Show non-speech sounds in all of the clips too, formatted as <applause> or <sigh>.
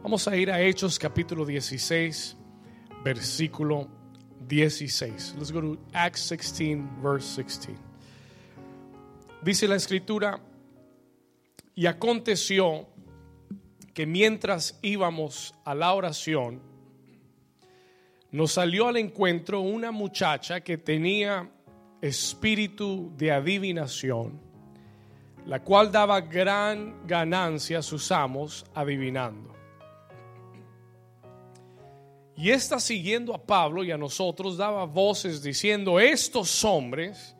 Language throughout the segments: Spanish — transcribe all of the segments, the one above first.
Vamos a ir a Hechos capítulo 16, versículo 16. Let's go to Acts 16, verse 16. Dice la escritura, y aconteció que mientras íbamos a la oración, nos salió al encuentro una muchacha que tenía espíritu de adivinación, la cual daba gran ganancia a sus amos adivinando. Y esta siguiendo a Pablo y a nosotros daba voces diciendo, estos hombres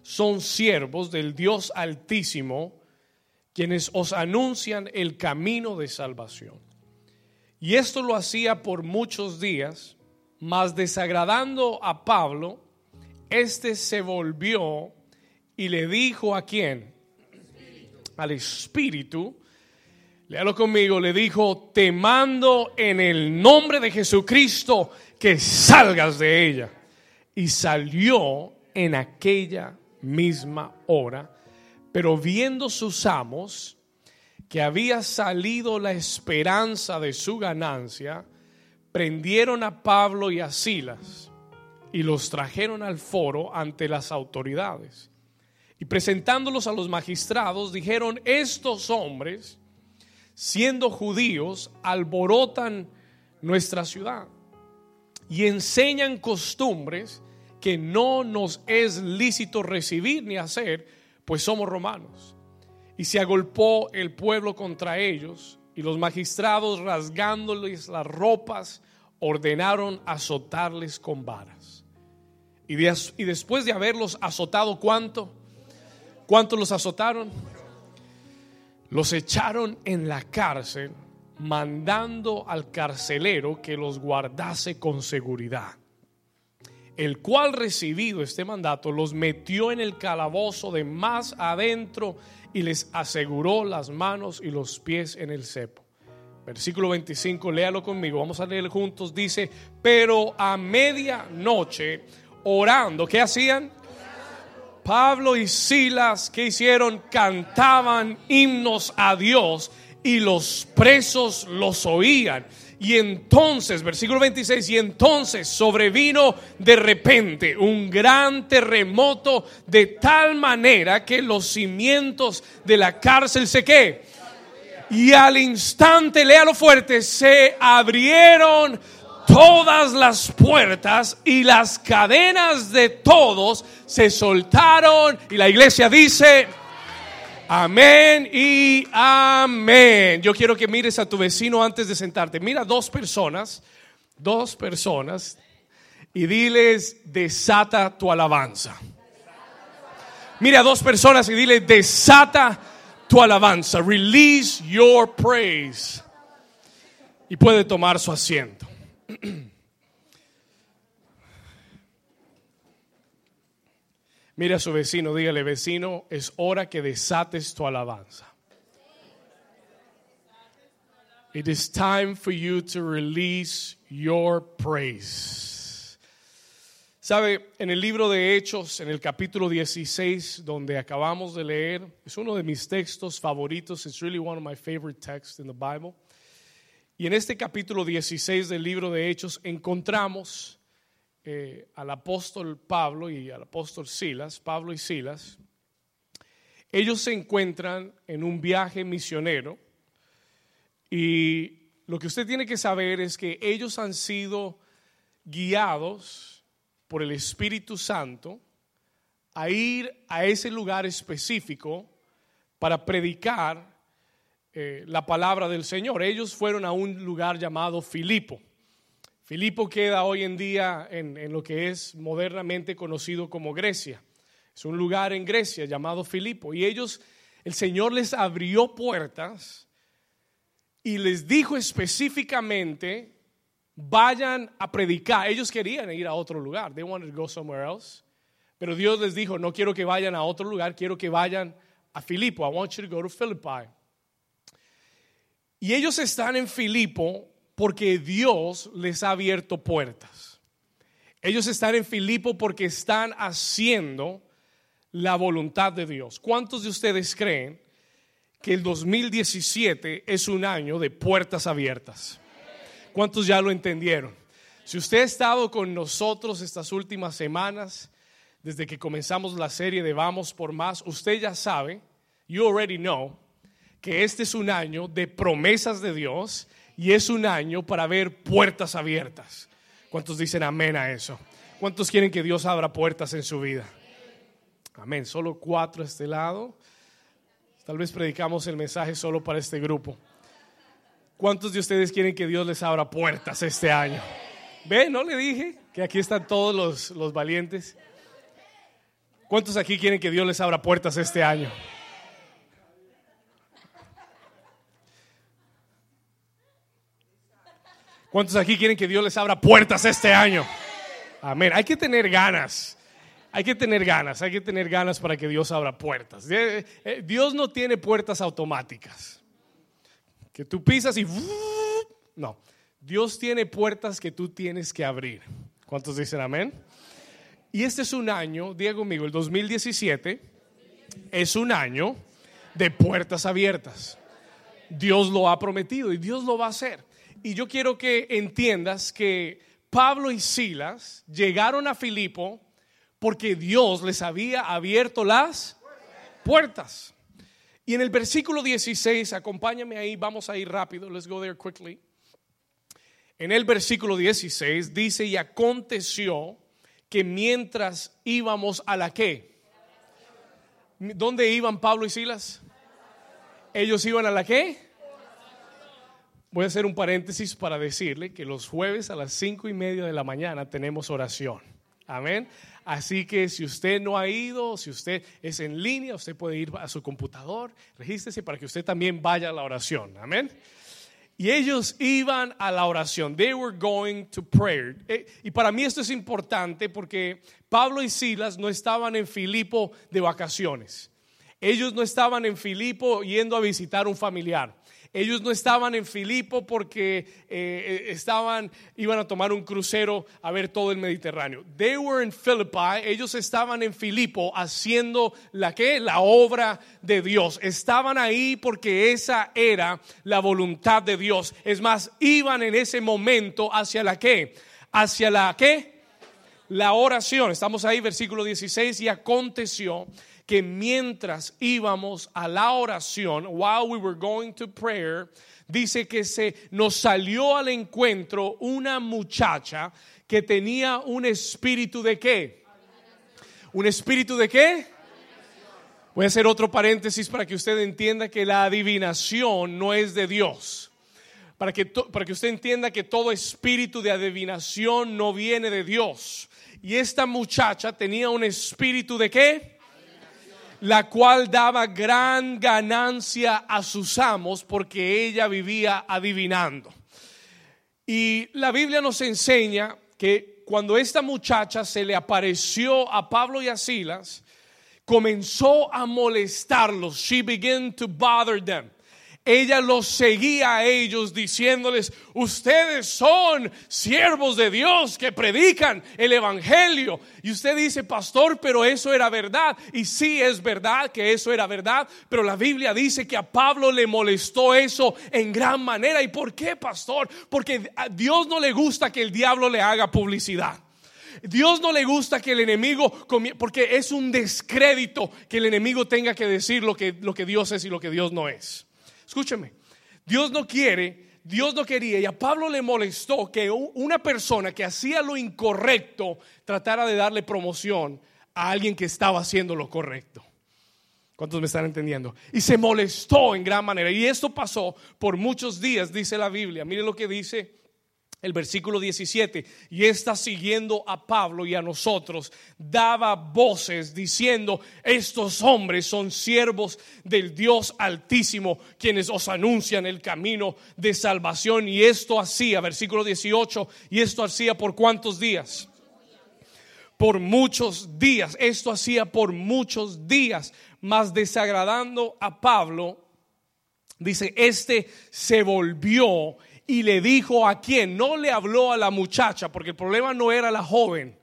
son siervos del Dios altísimo, quienes os anuncian el camino de salvación. Y esto lo hacía por muchos días, mas desagradando a Pablo, este se volvió y le dijo a quién? Al Espíritu, léalo conmigo, le dijo, te mando en el nombre de Jesucristo que salgas de ella. Y salió en aquella misma hora, pero viendo sus amos que había salido la esperanza de su ganancia, prendieron a Pablo y a Silas y los trajeron al foro ante las autoridades. Y presentándolos a los magistrados, dijeron, estos hombres, siendo judíos, alborotan nuestra ciudad y enseñan costumbres que no nos es lícito recibir ni hacer, pues somos romanos. Y se agolpó el pueblo contra ellos, y los magistrados, rasgándoles las ropas, ordenaron azotarles con varas. Y, y después de haberlos azotado, ¿cuánto? ¿Cuánto los azotaron? Los echaron en la cárcel, mandando al carcelero que los guardase con seguridad el cual recibido este mandato los metió en el calabozo de más adentro y les aseguró las manos y los pies en el cepo. Versículo 25, léalo conmigo, vamos a leer juntos, dice, pero a medianoche, orando, ¿qué hacían? Pablo y Silas, ¿qué hicieron? Cantaban himnos a Dios y los presos los oían. Y entonces, versículo 26, y entonces sobrevino de repente un gran terremoto de tal manera que los cimientos de la cárcel se qué. Y al instante, léalo fuerte, se abrieron todas las puertas y las cadenas de todos se soltaron. Y la iglesia dice, Amén y amén. Yo quiero que mires a tu vecino antes de sentarte. Mira dos personas, dos personas, y diles, desata tu alabanza. Mira a dos personas y dile, desata tu alabanza. Release your praise. Y puede tomar su asiento. <clears throat> Mira a su vecino, dígale, vecino, es hora que desates tu alabanza. It is time for you to release your praise. Sabe, en el libro de Hechos, en el capítulo 16, donde acabamos de leer, es uno de mis textos favoritos. It's really one of my favorite texts in the Bible. Y en este capítulo 16 del libro de Hechos encontramos eh, al apóstol Pablo y al apóstol Silas, Pablo y Silas, ellos se encuentran en un viaje misionero y lo que usted tiene que saber es que ellos han sido guiados por el Espíritu Santo a ir a ese lugar específico para predicar eh, la palabra del Señor. Ellos fueron a un lugar llamado Filipo. Filipo queda hoy en día en, lo que es modernamente conocido como Grecia. Es un lugar en Grecia llamado Filipo. Y ellos, el Señor les abrió puertas y les dijo específicamente, vayan a predicar. Ellos querían ir a otro lugar. They wanted to go somewhere else. Pero Dios les dijo, no quiero que vayan a otro lugar, quiero que vayan a Filipo. I want you to go to Philippi. Y ellos están en Filipo porque Dios les ha abierto puertas. Ellos están en Filipo porque están haciendo la voluntad de Dios. ¿Cuántos de ustedes creen que el 2017 es un año de puertas abiertas. ¿Cuántos ya lo entendieron? Si usted ha estado con nosotros estas últimas semanas, desde que comenzamos la serie de Vamos por Más, usted ya sabe, you already know, que este es un año de promesas de Dios y es un año para ver puertas abiertas. ¿Cuántos dicen amén a eso? ¿Cuántos quieren que Dios abra puertas en su vida? Amén. Solo cuatro a este lado. Tal vez predicamos el mensaje solo para este grupo. ¿Cuántos de ustedes quieren que Dios les abra puertas este año? ¿Ve? ¿No le dije que aquí están todos los, los valientes? ¿Cuántos aquí quieren que Dios les abra puertas este año? ¿Cuántos aquí quieren que Dios les abra puertas este año? Amén. Hay que tener ganas. Hay que tener ganas, hay que tener ganas para que Dios abra puertas. Eh, eh, Dios no tiene puertas automáticas. Que tú pisas y... No, Dios tiene puertas que tú tienes que abrir. ¿Cuántos dicen amén? Y este es un año, Diego amigo, el 2017 es un año de puertas abiertas. Dios lo ha prometido y Dios lo va a hacer. Y yo quiero que entiendas que Pablo y Silas llegaron a Filipo porque Dios les había abierto las puertas. Y en el versículo 16, acompáñame ahí, vamos a ir rápido, let's go there quickly. En el versículo 16 dice, y aconteció que mientras íbamos a la qué? ¿Dónde iban Pablo y Silas? Ellos iban a la qué? Voy a hacer un paréntesis para decirle que los jueves a las cinco y media de la mañana tenemos oración. Amén. Así que si usted no ha ido, si usted es en línea, usted puede ir a su computador, regístrese para que usted también vaya a la oración. Amén. Y ellos iban a la oración. They were going to prayer. Eh, y para mí esto es importante porque Pablo y Silas no estaban en Filipo de vacaciones. Ellos no estaban en Filipo yendo a visitar un familiar. Ellos no estaban en Filipo porque eh, eh, estaban, iban a tomar un crucero a ver todo el Mediterráneo. They were in Philippi. Ellos estaban en Filipo haciendo la que, la obra de Dios. Estaban ahí porque esa era la voluntad de Dios. Es más, iban en ese momento hacia la que, hacia la que, la oración. Estamos ahí, versículo 16, y aconteció que mientras íbamos a la oración, while we were going to prayer, dice que se nos salió al encuentro una muchacha que tenía un espíritu de qué? ¿Un espíritu de qué? Voy a hacer otro paréntesis para que usted entienda que la adivinación no es de Dios. Para que, para que usted entienda que todo espíritu de adivinación no viene de Dios. Y esta muchacha tenía un espíritu de qué? La cual daba gran ganancia a sus amos porque ella vivía adivinando. Y la Biblia nos enseña que cuando esta muchacha se le apareció a Pablo y a Silas, comenzó a molestarlos. She began to bother them ella los seguía a ellos diciéndoles, ustedes son siervos de Dios que predican el Evangelio. Y usted dice, pastor, pero eso era verdad. Y sí es verdad que eso era verdad, pero la Biblia dice que a Pablo le molestó eso en gran manera. ¿Y por qué, pastor? Porque a Dios no le gusta que el diablo le haga publicidad. Dios no le gusta que el enemigo, porque es un descrédito que el enemigo tenga que decir lo que, lo que Dios es y lo que Dios no es. Escúcheme, Dios no quiere, Dios no quería y a Pablo le molestó que una persona que hacía lo incorrecto tratara de darle promoción a alguien que estaba haciendo lo correcto. ¿Cuántos me están entendiendo? Y se molestó en gran manera. Y esto pasó por muchos días, dice la Biblia. Miren lo que dice el versículo 17, y está siguiendo a Pablo y a nosotros, daba voces diciendo, estos hombres son siervos del Dios altísimo, quienes os anuncian el camino de salvación. Y esto hacía, versículo 18, y esto hacía por cuántos días? Por muchos días, esto hacía por muchos días, más desagradando a Pablo, dice, este se volvió y le dijo a quién. No le habló a la muchacha, porque el problema no era la joven.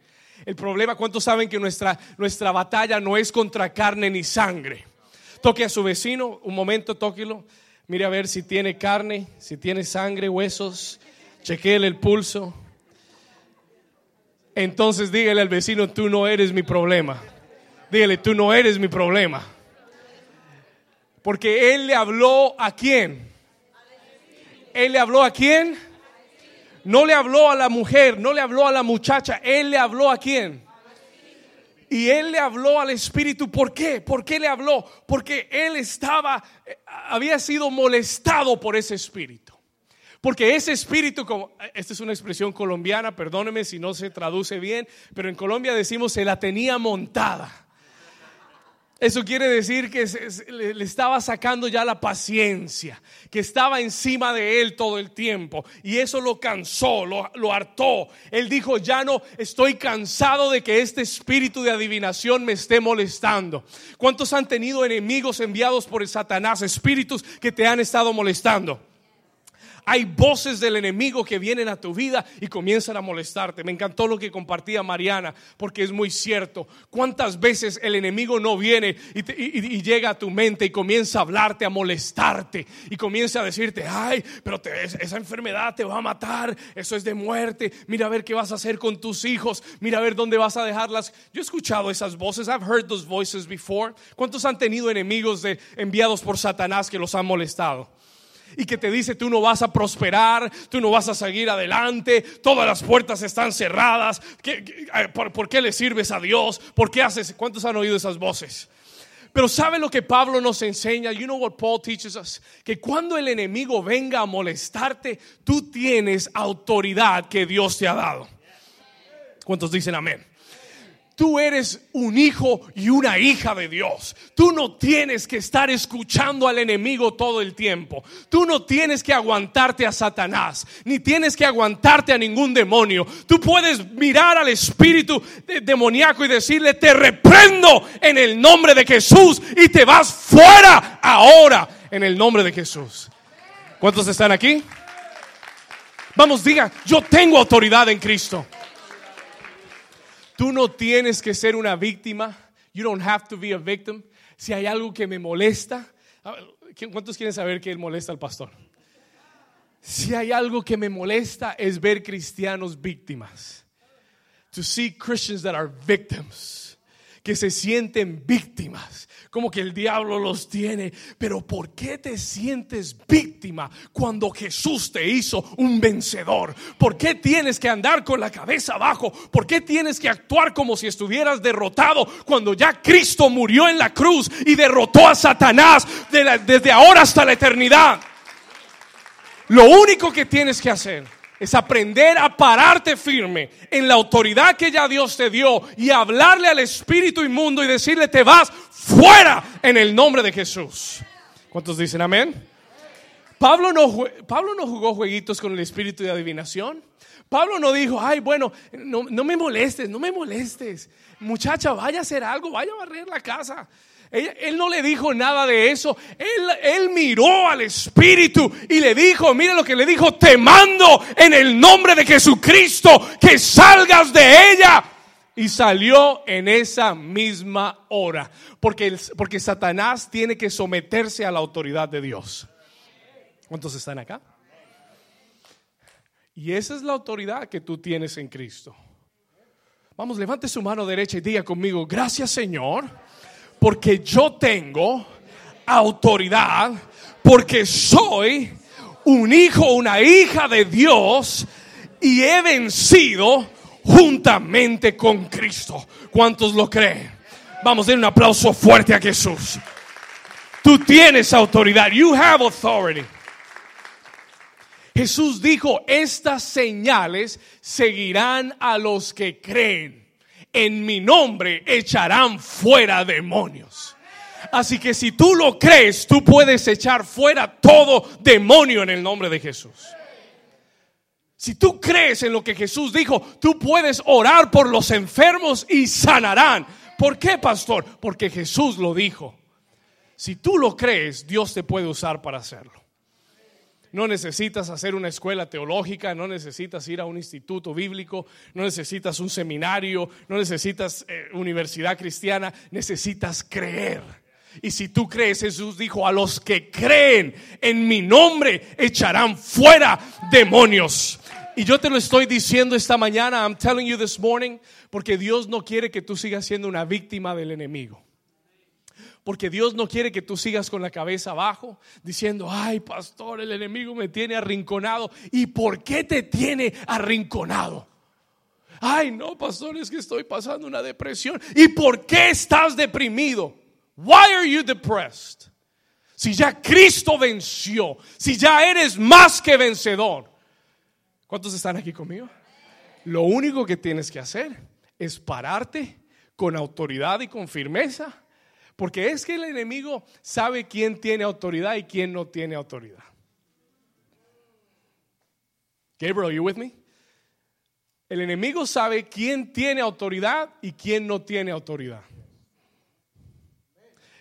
El problema, ¿cuántos saben que nuestra, nuestra batalla no es contra carne ni sangre? Toque a su vecino, un momento, tóquelo. Mire a ver si tiene carne, si tiene sangre, huesos. Chequéle el pulso. Entonces dígale al vecino, tú no eres mi problema. Dígale, tú no eres mi problema. Porque él le habló a quién. Él le habló a quién. No le habló a la mujer, no le habló a la muchacha. Él le habló a quién. Y él le habló al espíritu. ¿Por qué? ¿Por qué le habló? Porque él estaba, eh, había sido molestado por ese espíritu. Porque ese espíritu, como, esta es una expresión colombiana, perdóneme si no se traduce bien, pero en Colombia decimos se la tenía montada. Eso quiere decir que le estaba sacando ya la paciencia, que estaba encima de él todo el tiempo. Y eso lo cansó, lo, lo, hartó. Él dijo, ya no estoy cansado de que este espíritu de adivinación me esté molestando. ¿Cuántos han tenido enemigos enviados por el Satanás, espíritus que te han estado molestando? Hay voces del enemigo que vienen a tu vida y comienzan a molestarte. Me encantó lo que compartía Mariana, porque es muy cierto. ¿Cuántas veces el enemigo no viene y, llega a tu mente y comienza a hablarte, a molestarte y comienza a decirte, ay, pero esa enfermedad te va a matar, eso es de muerte, mira a ver qué vas a hacer con tus hijos, mira a ver dónde vas a dejarlas. Yo he escuchado esas voces, I've heard those voices before. ¿Cuántos han tenido enemigos de, enviados por Satanás que los han molestado? Y que te dice tú no vas a prosperar, tú no vas a seguir adelante, todas las puertas están cerradas, por, qué le sirves a Dios? ¿Por qué haces? ¿Cuántos han oído esas voces? Pero ¿sabe lo que Pablo nos enseña? You know what Paul teaches us? Que cuando el enemigo venga a molestarte, tú tienes autoridad que Dios te ha dado. ¿Cuántos dicen amén? Tú eres un hijo y una hija de Dios. Tú no tienes que estar escuchando al enemigo todo el tiempo. Tú no tienes que aguantarte a Satanás, ni tienes que aguantarte a ningún demonio. Tú puedes mirar al espíritu demoníaco y decirle, te reprendo en el nombre de Jesús y te vas fuera ahora en el nombre de Jesús. ¿Cuántos están aquí? Vamos, diga, yo tengo autoridad en Cristo. Tú no tienes que ser una víctima. You don't have to be a victim. Si hay algo que me molesta, ¿cuántos quieren saber que él molesta al pastor? Si hay algo que me molesta es ver cristianos víctimas. To see Christians that are victims, que se sienten víctimas como que el diablo los tiene. Pero ¿por qué te sientes víctima cuando Jesús te hizo un vencedor? ¿Por qué tienes que andar con la cabeza abajo? ¿Por qué tienes que actuar como si estuvieras derrotado cuando ya Cristo murió en la cruz y derrotó a Satanás desde ahora hasta la eternidad? Lo único que tienes que hacer es aprender a pararte firme en la autoridad que ya Dios te dio y hablarle al espíritu inmundo y decirle te vas fuera en el nombre de Jesús. ¿Cuántos dicen amén? Pablo no, Pablo no jugó jueguitos con el espíritu de adivinación. Pablo no dijo, ay, bueno, no, no me molestes, no me molestes. Muchacha, vaya a hacer algo, vaya a barrer la casa. Él, no le dijo nada de eso. Él, miró al Espíritu y le dijo, mire lo que le dijo, te mando en el nombre de Jesucristo que salgas de ella. Y salió en esa misma hora. Porque, porque Satanás tiene que someterse a la autoridad de Dios. ¿Cuántos están acá? Y esa es la autoridad que tú tienes en Cristo. Vamos, levante su mano derecha y diga conmigo, gracias Señor porque yo tengo autoridad, porque soy un hijo, una hija de Dios y he vencido juntamente con Cristo. ¿Cuántos lo creen? Vamos a dar un aplauso fuerte a Jesús. Tú tienes autoridad. You have authority. Jesús dijo, estas señales seguirán a los que creen en mi nombre echarán fuera demonios. Así que si tú lo crees, tú puedes echar fuera todo demonio en el nombre de Jesús. Si tú crees en lo que Jesús dijo, tú puedes orar por los enfermos y sanarán. ¿Por qué, pastor? Porque Jesús lo dijo. Si tú lo crees, Dios te puede usar para hacerlo. No necesitas hacer una escuela teológica, no necesitas ir a un instituto bíblico, no necesitas un seminario, no necesitas eh, universidad cristiana, necesitas creer. Y si tú crees, Jesús dijo, a los que creen en mi nombre echarán fuera demonios. Y yo te lo estoy diciendo esta mañana, I'm telling you this morning, porque Dios no quiere que tú sigas siendo una víctima del enemigo. Porque Dios no quiere que tú sigas con la cabeza abajo diciendo, ay pastor, el enemigo me tiene arrinconado. ¿Y por qué te tiene arrinconado? Ay, no, pastor, es que estoy pasando una depresión. ¿Y por qué estás deprimido? Why are you depressed? Si ya Cristo venció, si ya eres más que vencedor. ¿Cuántos están aquí conmigo? Lo único que tienes que hacer es pararte con autoridad y con firmeza porque es que el enemigo sabe quién tiene autoridad y quién no tiene autoridad. Gabriel, you with me? El enemigo sabe quién tiene autoridad y quién no tiene autoridad.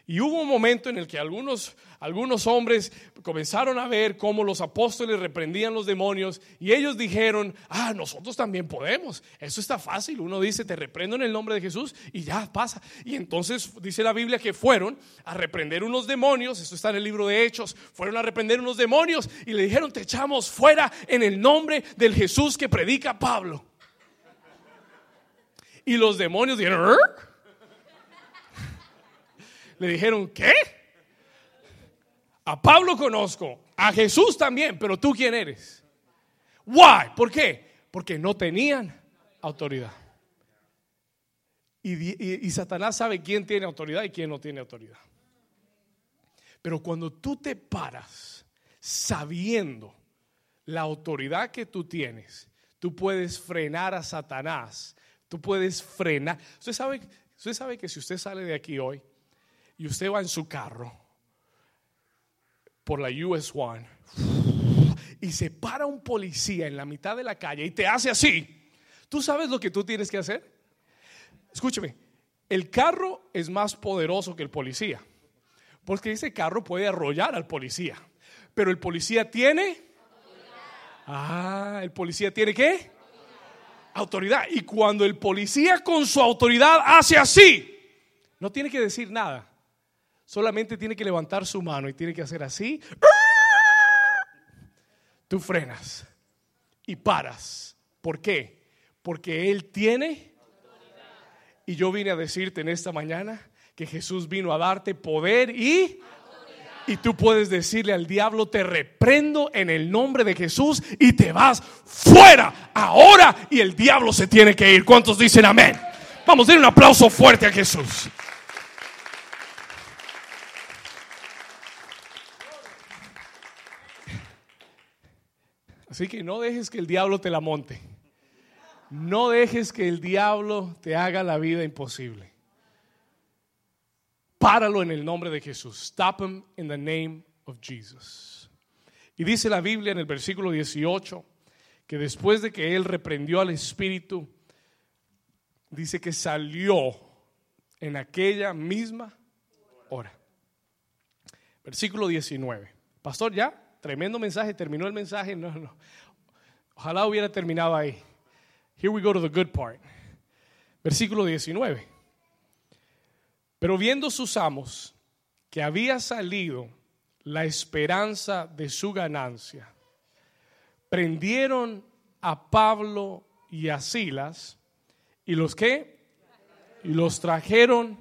Y hubo un momento en el que algunos, algunos hombres comenzaron a ver cómo los apóstoles reprendían los demonios y ellos dijeron, ah, nosotros también podemos. Eso está fácil. Uno dice, te reprendo en el nombre de Jesús y ya pasa. Y entonces dice la Biblia que fueron a reprender unos demonios, esto está en el libro de Hechos, fueron a reprender unos demonios y le dijeron, te echamos fuera en el nombre del Jesús que predica Pablo. Y los demonios dijeron. Le dijeron, ¿qué? A Pablo conozco, a Jesús también, pero tú quién eres? Why? ¿Por qué? Porque no tenían autoridad. Y, Satanás sabe quién tiene autoridad y quién no tiene autoridad. Pero cuando tú te paras sabiendo la autoridad que tú tienes, tú puedes frenar a Satanás. Tú puedes frenar. Usted sabe, usted sabe que si usted sale de aquí hoy y usted va en su carro por la US One y se para un policía en la mitad de la calle y te hace así, ¿tú sabes lo que tú tienes que hacer? Escúcheme, el carro es más poderoso que el policía, porque ese carro puede arrollar al policía, pero el policía tiene... Ah, el policía tiene qué? Autoridad. Y cuando el policía con su autoridad hace así, no tiene que decir nada solamente tiene que levantar su mano y tiene que hacer así. Tú frenas y paras. ¿Por qué? Porque Él tiene. Y yo vine a decirte en esta mañana que Jesús vino a darte poder y... Y tú puedes decirle al diablo, te reprendo en el nombre de Jesús y te vas fuera ahora y el diablo se tiene que ir. ¿Cuántos dicen amén? Vamos, den un aplauso fuerte a Jesús. Así que no dejes que el diablo te la monte. No dejes que el diablo te haga la vida imposible. Páralo en el nombre de Jesús. Stop him in the name of Jesus. Y dice la Biblia en el versículo 18 que después de que él reprendió al espíritu, dice que salió en aquella misma hora. Versículo 19. Pastor, ¿ya? Tremendo mensaje, terminó el mensaje. No, no. Ojalá hubiera terminado ahí. Here we go to the good part. Versículo 19. Pero viendo sus amos que había salido la esperanza de su ganancia, prendieron a Pablo y a Silas y los que y los trajeron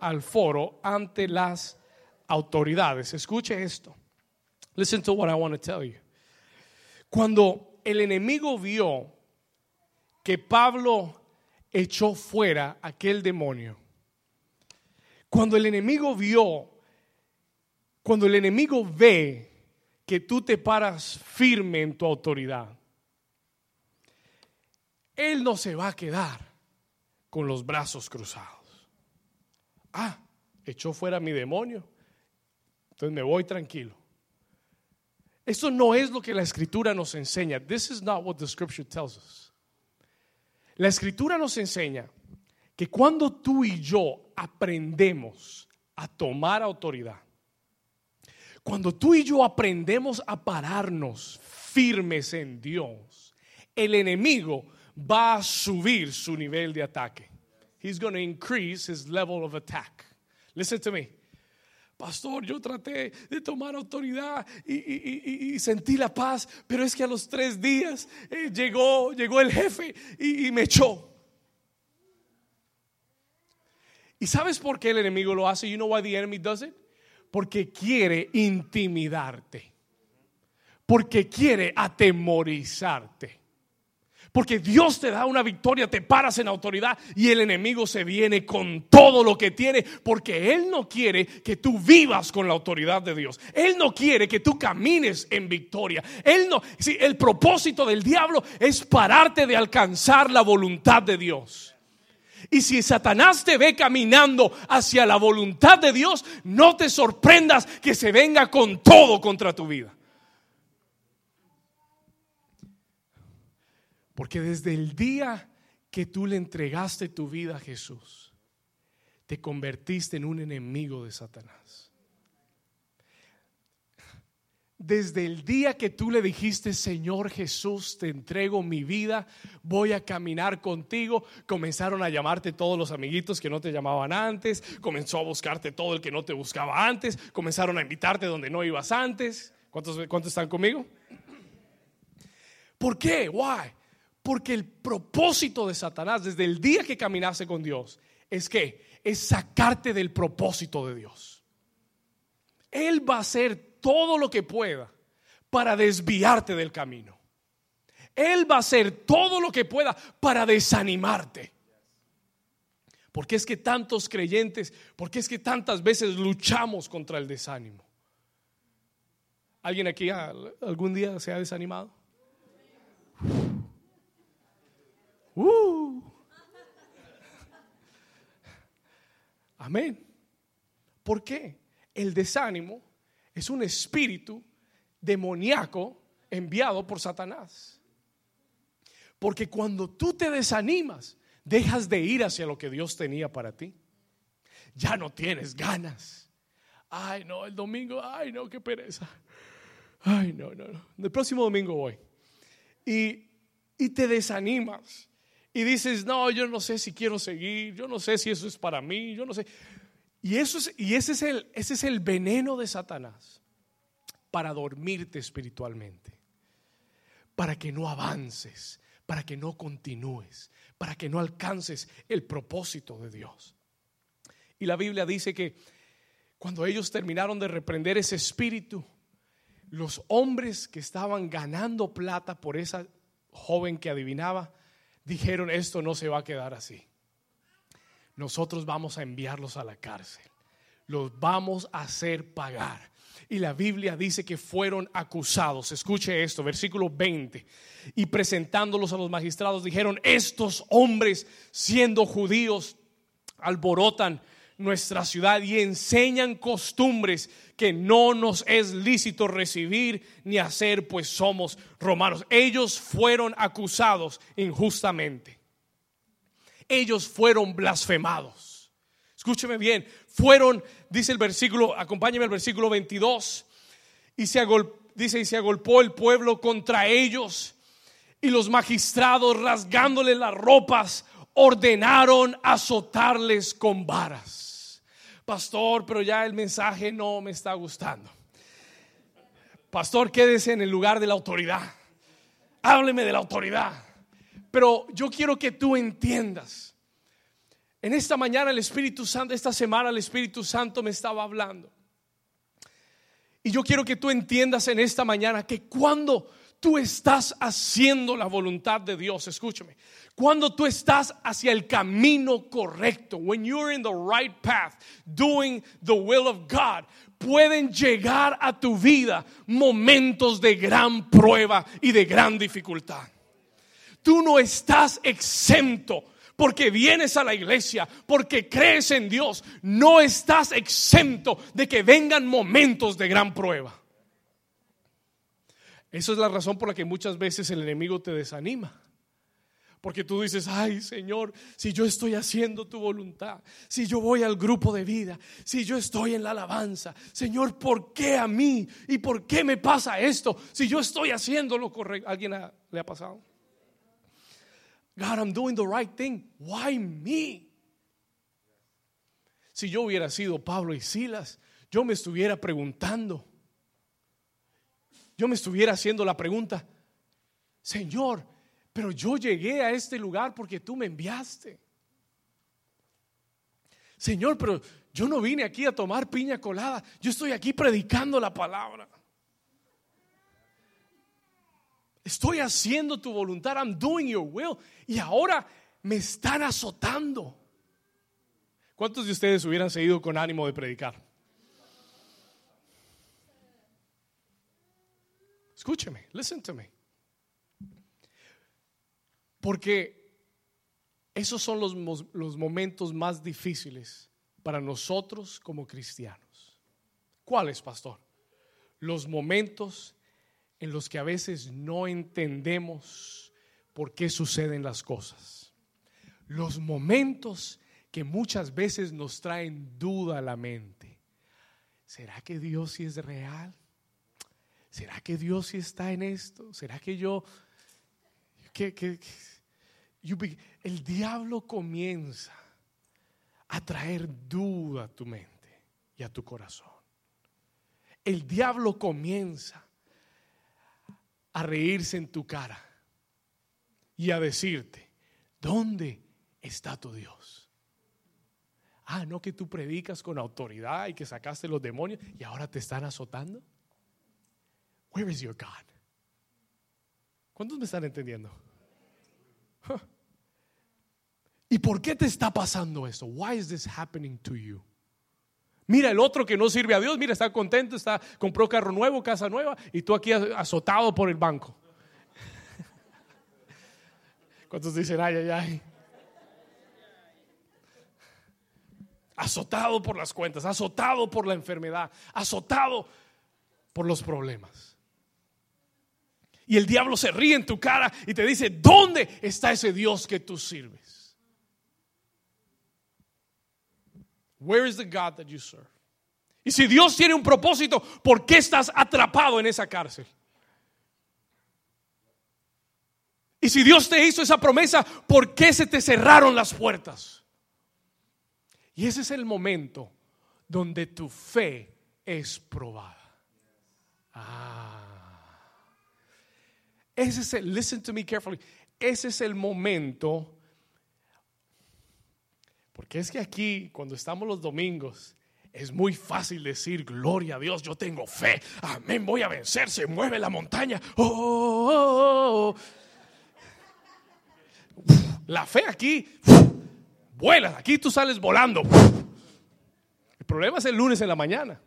al foro ante las autoridades. Escuche esto. Listen to what I want to tell you. Cuando el enemigo vio que Pablo echó fuera aquel demonio, cuando el enemigo vio, cuando el enemigo ve que tú te paras firme en tu autoridad, él no se va a quedar con los brazos cruzados. Ah, echó fuera mi demonio, entonces me voy tranquilo. Esto no es lo que la escritura nos enseña. This is not what the scripture tells us. La escritura nos enseña que cuando tú y yo aprendemos a tomar autoridad, cuando tú y yo aprendemos a pararnos firmes en Dios, el enemigo va a subir su nivel de ataque. He's going to increase his level of attack. Listen to me. Pastor, yo traté de tomar autoridad y, sentí la paz, pero es que a los tres días eh, llegó, llegó el jefe y, me echó. ¿Y sabes por qué el enemigo lo hace? You know why the enemy does it? Porque quiere intimidarte. Porque quiere atemorizarte. Porque Dios te da una victoria, te paras en autoridad y el enemigo se viene con todo lo que tiene. Porque Él no quiere que tú vivas con la autoridad de Dios. Él no quiere que tú camines en victoria. Él no, si el propósito del diablo es pararte de alcanzar la voluntad de Dios. Y si Satanás te ve caminando hacia la voluntad de Dios, no te sorprendas que se venga con todo contra tu vida. Porque desde el día que tú le entregaste tu vida a Jesús, te convertiste en un enemigo de Satanás. Desde el día que tú le dijiste, Señor Jesús, te entrego mi vida, voy a caminar contigo, comenzaron a llamarte todos los amiguitos que no te llamaban antes, comenzó a buscarte todo el que no te buscaba antes, comenzaron a invitarte donde no ibas antes. ¿Cuántos, cuántos están conmigo? ¿Por qué? Why? Porque el propósito de Satanás desde el día que caminase con Dios es que es sacarte del propósito de Dios. Él va a hacer todo lo que pueda para desviarte del camino. Él va a hacer todo lo que pueda para desanimarte. Porque es que tantos creyentes, porque es que tantas veces luchamos contra el desánimo. ¿Alguien aquí algún día se ha desanimado? Uh. Amén. ¿Por qué? El desánimo es un espíritu demoníaco enviado por Satanás. Porque cuando tú te desanimas, dejas de ir hacia lo que Dios tenía para ti. Ya no tienes ganas. Ay, no, el domingo, ay, no, qué pereza. Ay, no, no, no. El próximo domingo voy. Y, y te desanimas y dices, no, yo no sé si quiero seguir, yo no sé si eso es para mí, yo no sé. Y, eso es, y ese, es el, ese es el veneno de Satanás para dormirte espiritualmente, para que no avances, para que no continúes, para que no alcances el propósito de Dios. Y la Biblia dice que cuando ellos terminaron de reprender ese espíritu, los hombres que estaban ganando plata por esa joven que adivinaba, dijeron, esto no se va a quedar así. Nosotros vamos a enviarlos a la cárcel. Los vamos a hacer pagar. Y la Biblia dice que fueron acusados. Escuche esto, versículo 20. Y presentándolos a los magistrados dijeron, estos hombres siendo judíos alborotan nuestra ciudad y enseñan costumbres que no nos es lícito recibir ni hacer, pues somos romanos. Ellos fueron acusados injustamente. Ellos fueron blasfemados. Escúcheme bien, fueron, dice el versículo, acompáñeme al versículo 22, y se dice, y se agolpó el pueblo contra ellos, y los magistrados rasgándole las ropas ordenaron azotarles con varas pastor, pero ya el mensaje no me está gustando. Pastor, quédese en el lugar de la autoridad. Hábleme de la autoridad. Pero yo quiero que tú entiendas. En esta mañana el Espíritu Santo, esta semana el Espíritu Santo me estaba hablando. Y yo quiero que tú entiendas en esta mañana que cuando tú estás haciendo la voluntad de Dios, escúchame, cuando tú estás hacia el camino correcto, when you're in the right path, doing the will of God, pueden llegar a tu vida momentos de gran prueba y de gran dificultad. Tú no estás exento porque vienes a la iglesia, porque crees en Dios, no estás exento de que vengan momentos de gran prueba. Esa es la razón por la que muchas veces el enemigo te desanima. Porque tú dices, ay Señor, si yo estoy haciendo tu voluntad, si yo voy al grupo de vida, si yo estoy en la alabanza, Señor, ¿por qué a mí? ¿Y por qué me pasa esto? Si yo estoy haciendo lo correcto. ¿Alguien le ha pasado? God, I'm doing the right thing. Why me? Si yo hubiera sido Pablo y Silas, yo me estuviera preguntando, yo me estuviera haciendo la pregunta, Señor, pero yo llegué a este lugar porque tú me enviaste. Señor, pero yo no vine aquí a tomar piña colada, yo estoy aquí predicando la palabra. Estoy haciendo tu voluntad, I'm doing your will. Y ahora me están azotando. ¿Cuántos de ustedes hubieran seguido con ánimo de predicar? Escúcheme, listen to me. Porque esos son los, los momentos más difíciles para nosotros como cristianos. ¿Cuáles, pastor? Los momentos en los que a veces no entendemos por qué suceden las cosas. Los momentos que muchas veces nos traen duda a la mente. ¿Será que Dios sí es real? ¿Será que Dios sí está en esto? ¿Será que yo... El diablo comienza a traer duda a tu mente y a tu corazón. El diablo comienza a reírse en tu cara y a decirte, ¿dónde está tu Dios? Ah, no que tú predicas con autoridad y que sacaste los demonios y ahora te están azotando. Where is your God? ¿Cuántos me están entendiendo? ¿Y por qué te está pasando esto? Why is this happening to you? Mira el otro que no sirve a Dios, mira, está contento, está, compró carro nuevo, casa nueva, y tú aquí azotado por el banco. <laughs> ¿Cuántos dicen, ay, ay, ay? Azotado por las cuentas, azotado por la enfermedad, azotado por los problemas. Y el diablo se ríe en tu cara y te dice, ¿dónde está ese Dios que tú sirves? Where is the God that you serve? Y si Dios tiene un propósito, ¿por qué estás atrapado en esa cárcel? Y si Dios te hizo esa promesa, ¿por qué se te cerraron las puertas? Y ese es el momento donde tu fe es probada. Ah. Ese es el, listen to me carefully. Ese es el momento porque es que aquí, cuando estamos los domingos, es muy fácil decir, gloria a Dios, yo tengo fe, amén, voy a vencer, se mueve la montaña. Oh, oh, oh, la fe aquí vuela, aquí tú sales volando. El problema es el lunes en la mañana,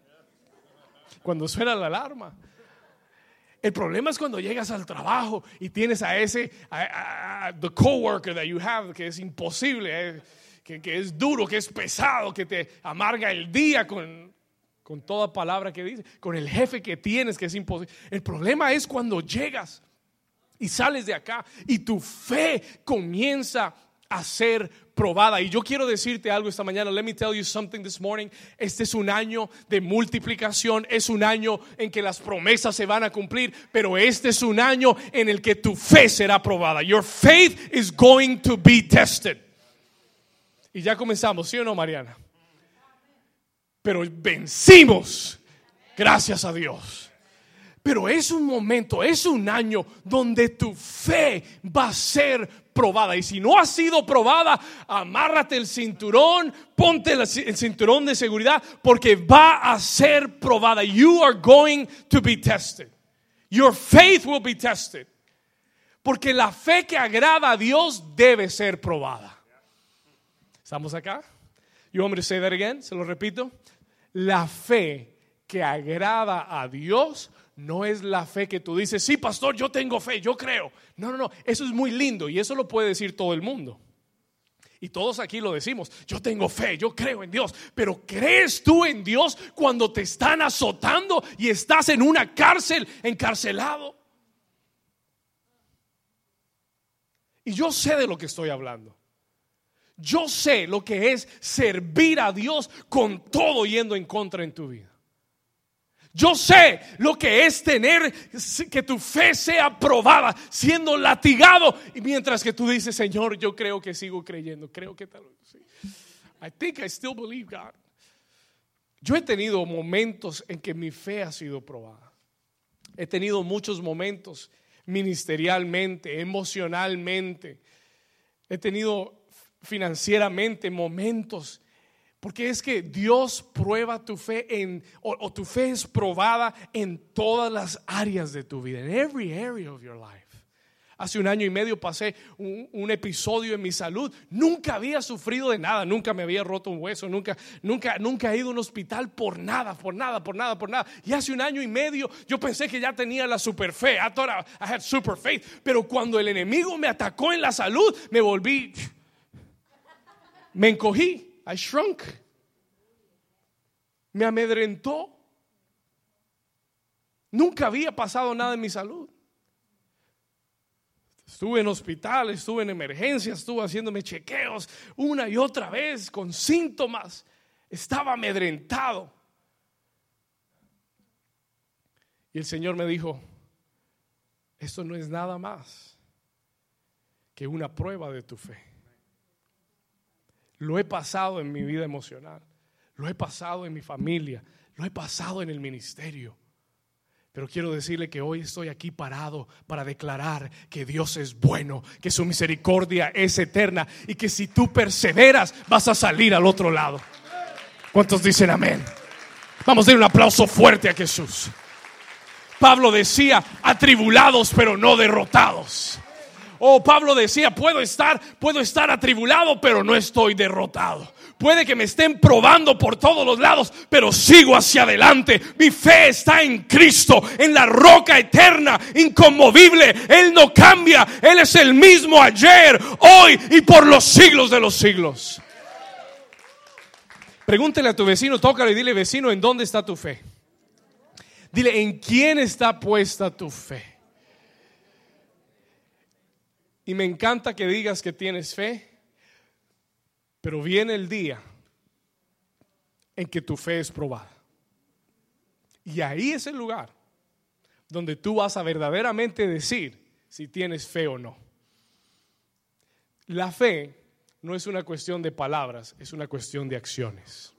cuando suena la alarma. El problema es cuando llegas al trabajo y tienes a ese, the coworker that you have, que es imposible. Eh, que, es duro, que es pesado, que te amarga el día con, con toda palabra que dice, con el jefe que tienes, que es imposible. El problema es cuando llegas y sales de acá y tu fe comienza a ser probada. Y yo quiero decirte algo esta mañana. Let me tell you something this morning. Este es un año de multiplicación, es un año en que las promesas se van a cumplir, pero este es un año en el que tu fe será probada. Your faith is going to be tested. Y ya comenzamos, ¿sí o no, Mariana? Pero vencimos, gracias a Dios. Pero es un momento, es un año donde tu fe va a ser probada. Y si no ha sido probada, amárrate el cinturón, ponte el cinturón de seguridad, porque va a ser probada. You are going to be tested. Your faith will be tested. Porque la fe que agrada a Dios debe ser probada. ¿Estamos acá? You want me to say that again? Se lo repito. La fe que agrada a Dios no es la fe que tú dices, sí, pastor, yo tengo fe, yo creo. No, no, no, eso es muy lindo y eso lo puede decir todo el mundo. Y todos aquí lo decimos, yo tengo fe, yo creo en Dios, pero ¿crees tú en Dios cuando te están azotando y estás en una cárcel encarcelado? Y yo sé de lo que estoy hablando. Yo sé lo que es servir a Dios con todo yendo en contra en tu vida. Yo sé lo que es tener que tu fe sea probada, siendo latigado, y mientras que tú dices, Señor, yo creo que sigo creyendo, creo que tal vez I think I still believe God. Yo he tenido momentos en que mi fe ha sido probada. He tenido muchos momentos ministerialmente, emocionalmente. He tenido financieramente momentos. Porque es que Dios prueba tu fe en, o, tu fe es probada en todas las áreas de tu vida, en every area of your life. Hace un año y medio pasé un, episodio en mi salud. Nunca había sufrido de nada, nunca me había roto un hueso, nunca, nunca, nunca he ido a un hospital por nada, por nada, por nada, por nada. Y hace un año y medio yo pensé que ya tenía la super fe. I thought I had super faith. Pero cuando el enemigo me atacó en la salud, me volví, me encogí. I shrunk. Me amedrentó. Nunca había pasado nada en mi salud. Estuve en hospital, estuve en emergencia, estuve haciéndome chequeos una y otra vez con síntomas. Estaba amedrentado. Y el Señor me dijo, esto no es nada más que una prueba de tu fe. Lo he pasado en mi vida emocional, lo he pasado en mi familia, lo he pasado en el ministerio. Pero quiero decirle que hoy estoy aquí parado para declarar que Dios es bueno, que su misericordia es eterna y que si tú perseveras vas a salir al otro lado. ¿Cuántos dicen amén? Vamos a dar un aplauso fuerte a Jesús. Pablo decía, atribulados pero no derrotados. Oh, Pablo decía, puedo estar, puedo estar atribulado, pero no estoy derrotado. Puede que me estén probando por todos los lados, pero sigo hacia adelante. Mi fe está en Cristo, en la roca eterna, inconmovible. Él no cambia. Él es el mismo ayer, hoy y por los siglos de los siglos. Pregúntele a tu vecino, tócale y dile, vecino, ¿en dónde está tu fe? Dile, ¿en quién está puesta tu fe? Y me encanta que digas que tienes fe, pero viene el día en que tu fe es probada. Y ahí es el lugar donde tú vas a verdaderamente decir si tienes fe o no. La fe no es una cuestión de palabras, es una cuestión de acciones.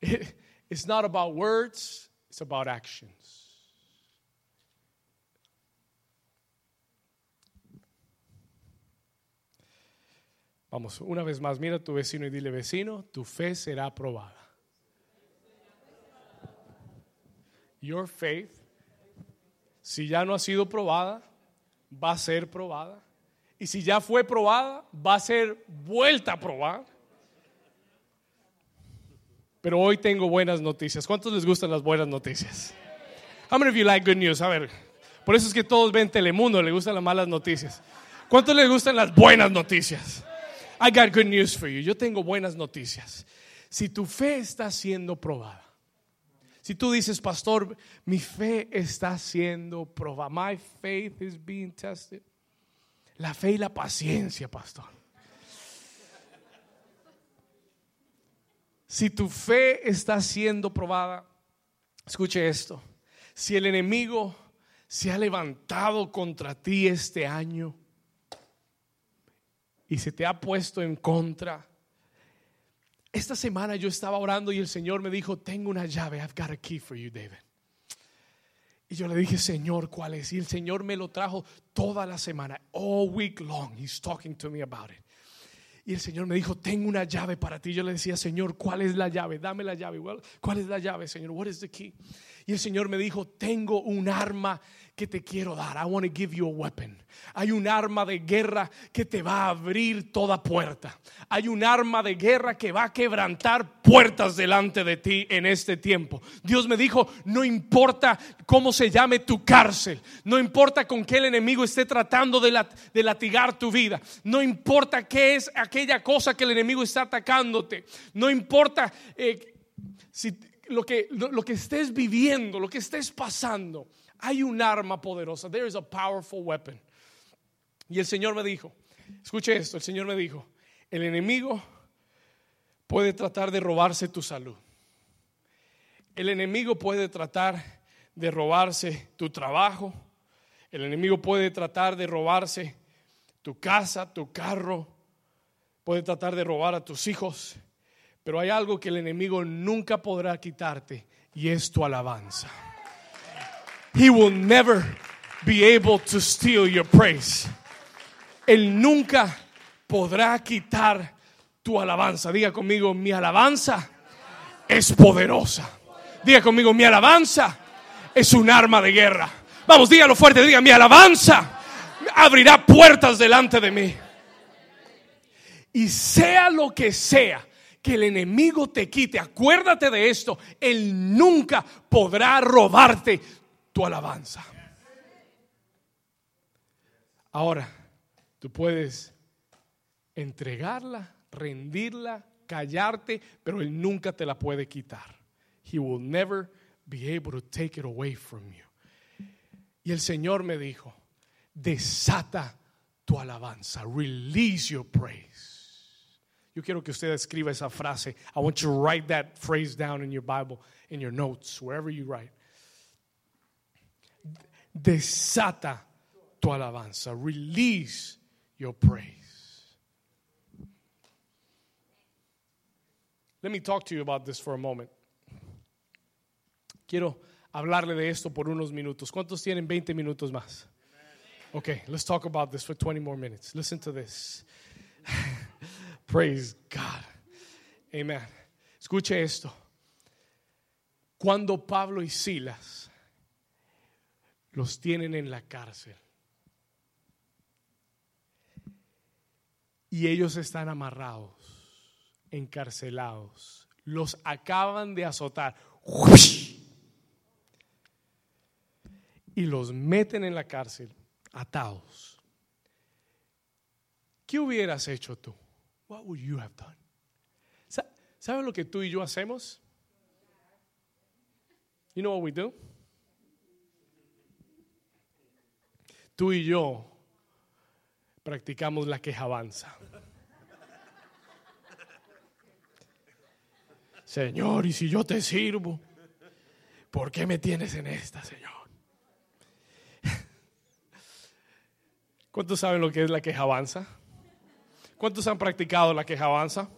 <laughs> It's not about words, it's about actions. Vamos, una vez más, mira a tu vecino y dile, vecino, tu fe será aprobada. Your faith, si ya no ha sido probada, va a ser probada. Y si ya fue probada, va a ser vuelta a probar. Pero hoy tengo buenas noticias. ¿Cuántos les gustan las buenas noticias? How many of you like good news? A ver, por eso es que todos ven Telemundo, le gustan las malas noticias. ¿Cuántos les gustan las buenas noticias? I got good news for you. Yo tengo buenas noticias. Si tu fe está siendo probada, si tú dices, pastor, mi fe está siendo probada, my faith is being tested. La fe y la paciencia, pastor. Si tu fe está siendo probada, escuche esto. Si el enemigo se ha levantado contra ti este año, y se te ha puesto en contra. Esta semana yo estaba orando y el Señor me dijo, tengo una llave, I've got a key for you, David. Y yo le dije, Señor, ¿cuál es? Y el Señor me lo trajo toda la semana, all week long. He's talking to me about it. Y el Señor me dijo, tengo una llave para ti. Yo le decía, Señor, ¿cuál es la llave? Dame la llave. ¿Cuál es la llave, Señor? What is the key? Y el Señor me dijo, tengo un arma que te quiero dar. I want to give you a weapon. Hay un arma de guerra que te va a abrir toda puerta. Hay un arma de guerra que va a quebrantar puertas delante de ti en este tiempo. Dios me dijo, no importa cómo se llame tu cárcel, no importa con qué el enemigo esté tratando de, de latigar tu vida, no importa qué es aquella cosa que el enemigo está atacándote, no importa eh, si lo que, lo que estés viviendo, lo que estés pasando hay un arma poderosa. There is a powerful weapon. Y el Señor me dijo, escuche esto, el Señor me dijo, el enemigo puede tratar de robarse tu salud. El enemigo puede tratar de robarse tu trabajo. El enemigo puede tratar de robarse tu casa, tu carro. Puede tratar de robar a tus hijos. Pero hay algo que el enemigo nunca podrá quitarte y es tu alabanza. He will never be able to steal your praise. Él nunca podrá quitar tu alabanza. Diga conmigo, mi alabanza es poderosa. Diga conmigo, mi alabanza es un arma de guerra. Vamos, dígalo fuerte, diga, mi alabanza abrirá puertas delante de mí. Y sea lo que sea que el enemigo te quite, acuérdate de esto, él nunca podrá robarte tu alabanza. Ahora, tú puedes entregarla, rendirla, callarte, pero él nunca te la puede quitar. He will never be able to take it away from you. Y el Señor me dijo, desata tu alabanza, release your praise. Yo quiero que usted escriba esa frase. I want you to write that phrase down in your Bible, in your notes, wherever you write. Desata tu alabanza. Release your praise. Let me talk to you about this for a moment. Quiero hablarle de esto por unos minutos. ¿Cuántos tienen 20 minutos más? Okay, let's talk about this for 20 more minutes. Listen to this. Praise God. Amen. Escuche esto. Cuando Pablo y Silas los tienen en la cárcel y ellos están amarrados, encarcelados, los acaban de azotar y los meten en la cárcel atados. ¿Qué hubieras hecho tú? What would you have done? ¿Sabes lo que tú y yo hacemos? You know what we do? Tú y yo practicamos la quejabanza. Señor, y si yo te sirvo, ¿por qué me tienes en esta, Señor? ¿Cuántos saben lo que es la quejabanza? ¿Cuántos han practicado la quejabanza?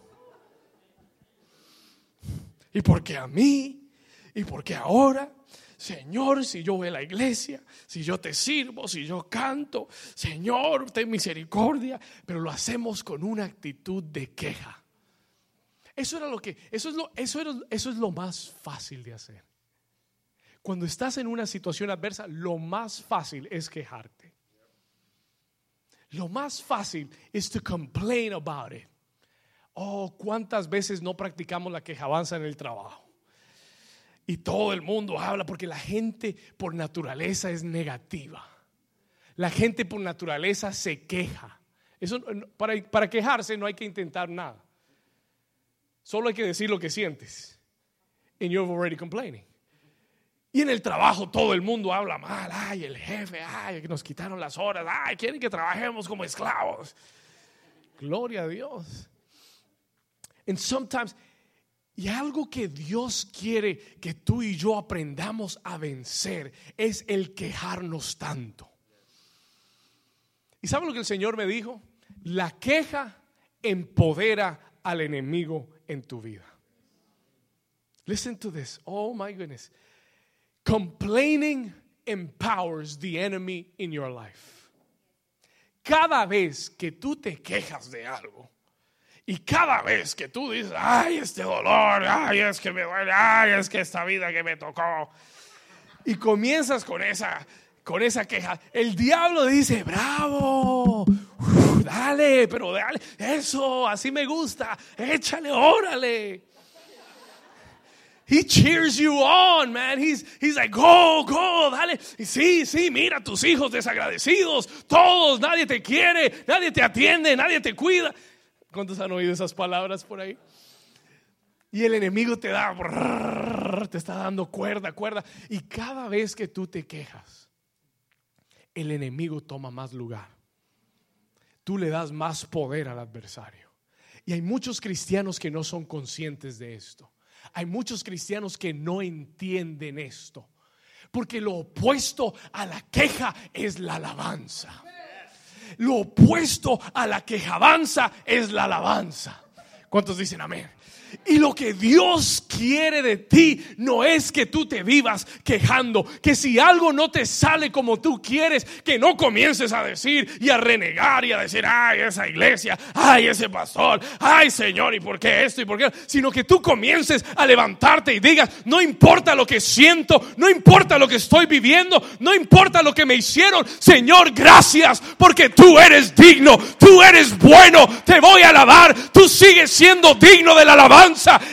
¿Y por qué a mí? ¿Y por qué ahora? Señor, si yo voy a la iglesia, si yo te sirvo, si yo canto, Señor, ten misericordia, pero lo hacemos con una actitud de queja. Eso era lo que, eso es lo, eso, eso es lo más fácil de hacer. Cuando estás en una situación adversa, lo más fácil es quejarte. Lo más fácil es to complain about it. Oh, cuántas veces no practicamos la quejabanza en el trabajo. Y todo el mundo habla porque la gente por naturaleza es negativa. La gente por naturaleza se queja. Para, para quejarse no hay que intentar nada. Solo hay que decir lo que sientes. And you're already complaining. Y en el trabajo todo el mundo habla mal. Ay, el jefe, ay, nos quitaron las horas. Ay, quieren que trabajemos como esclavos. Gloria a Dios. And sometimes, y algo que Dios quiere que tú y yo aprendamos a vencer es el quejarnos tanto. ¿Y sabe lo que el Señor me dijo? La queja empodera al enemigo en tu vida. Listen to this. Oh my goodness. Complaining empowers the enemy in your life. Cada vez que tú te quejas de algo y cada vez que tú dices, ay, este dolor, ay, es que me duele, ay, es que esta vida que me tocó, y comienzas con esa, con esa queja, el diablo dice, bravo, dale, pero dale, eso, así me gusta, échale, órale. He cheers you on, man. He's, he's like, go, go, dale. Sí, sí, mira tus hijos desagradecidos, todos, nadie te quiere, nadie te atiende, nadie te cuida. ¿Cuántos han oído esas palabras por ahí? Y el enemigo te da, te está dando cuerda, cuerda. Y cada vez que tú te quejas, el enemigo toma más lugar. Tú le das más poder al adversario. Y hay muchos cristianos que no son conscientes de esto. Hay muchos cristianos que no entienden esto. Porque lo opuesto a la queja es la alabanza. Lo opuesto a la quejabanza es la alabanza. ¿Cuántos dicen amén? Y lo que Dios quiere de ti no es que tú te vivas quejando, que si algo no te sale como tú quieres, que no comiences a decir y a renegar y a decir, ay, esa iglesia, ay, ese pastor, ay, Señor, ¿y por qué esto y por qué? Sino que tú comiences a levantarte y digas, no importa lo que siento, no importa lo que estoy viviendo, no importa lo que me hicieron, Señor, gracias, porque tú eres digno, tú eres bueno, te voy a alabar, tú sigues siendo digno de la alabanza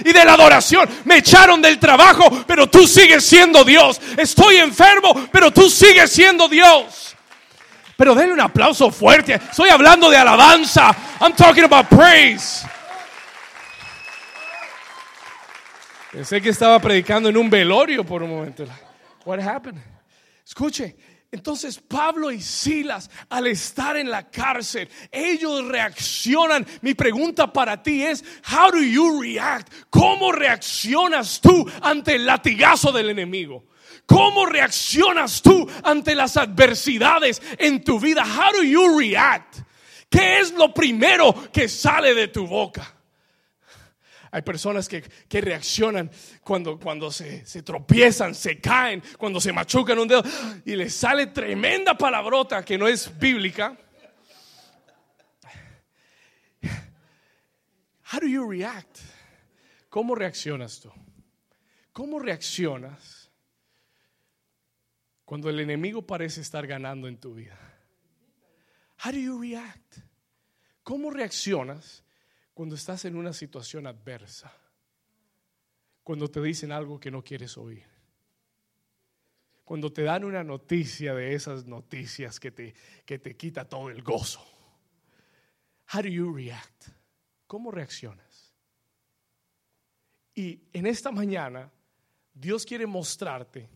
y de la adoración. Me echaron del trabajo, pero tú sigues siendo Dios. Estoy enfermo, pero tú sigues siendo Dios. Pero denle un aplauso fuerte. Estoy hablando de alabanza. I'm talking about praise. Pensé que estaba predicando en un velorio por un momento. What happened? Escuche, entonces Pablo y Silas, al estar en la cárcel, ellos reaccionan. Mi pregunta para ti es, how do you react? ¿Cómo reaccionas tú ante el latigazo del enemigo? ¿Cómo reaccionas tú ante las adversidades en tu vida? How do you react? ¿Qué es lo primero que sale de tu boca? Hay personas que, reaccionan cuando, cuando se, se, tropiezan, se caen, cuando se machucan un dedo y les sale tremenda palabrota que no es bíblica. How do you react? ¿Cómo reaccionas tú? ¿Cómo reaccionas cuando el enemigo parece estar ganando en tu vida? How do you react? ¿Cómo reaccionas cuando estás en una situación adversa, cuando te dicen algo que no quieres oír, cuando te dan una noticia de esas noticias que te, que te quita todo el gozo. How do you react? ¿Cómo reaccionas? Y en esta mañana Dios quiere mostrarte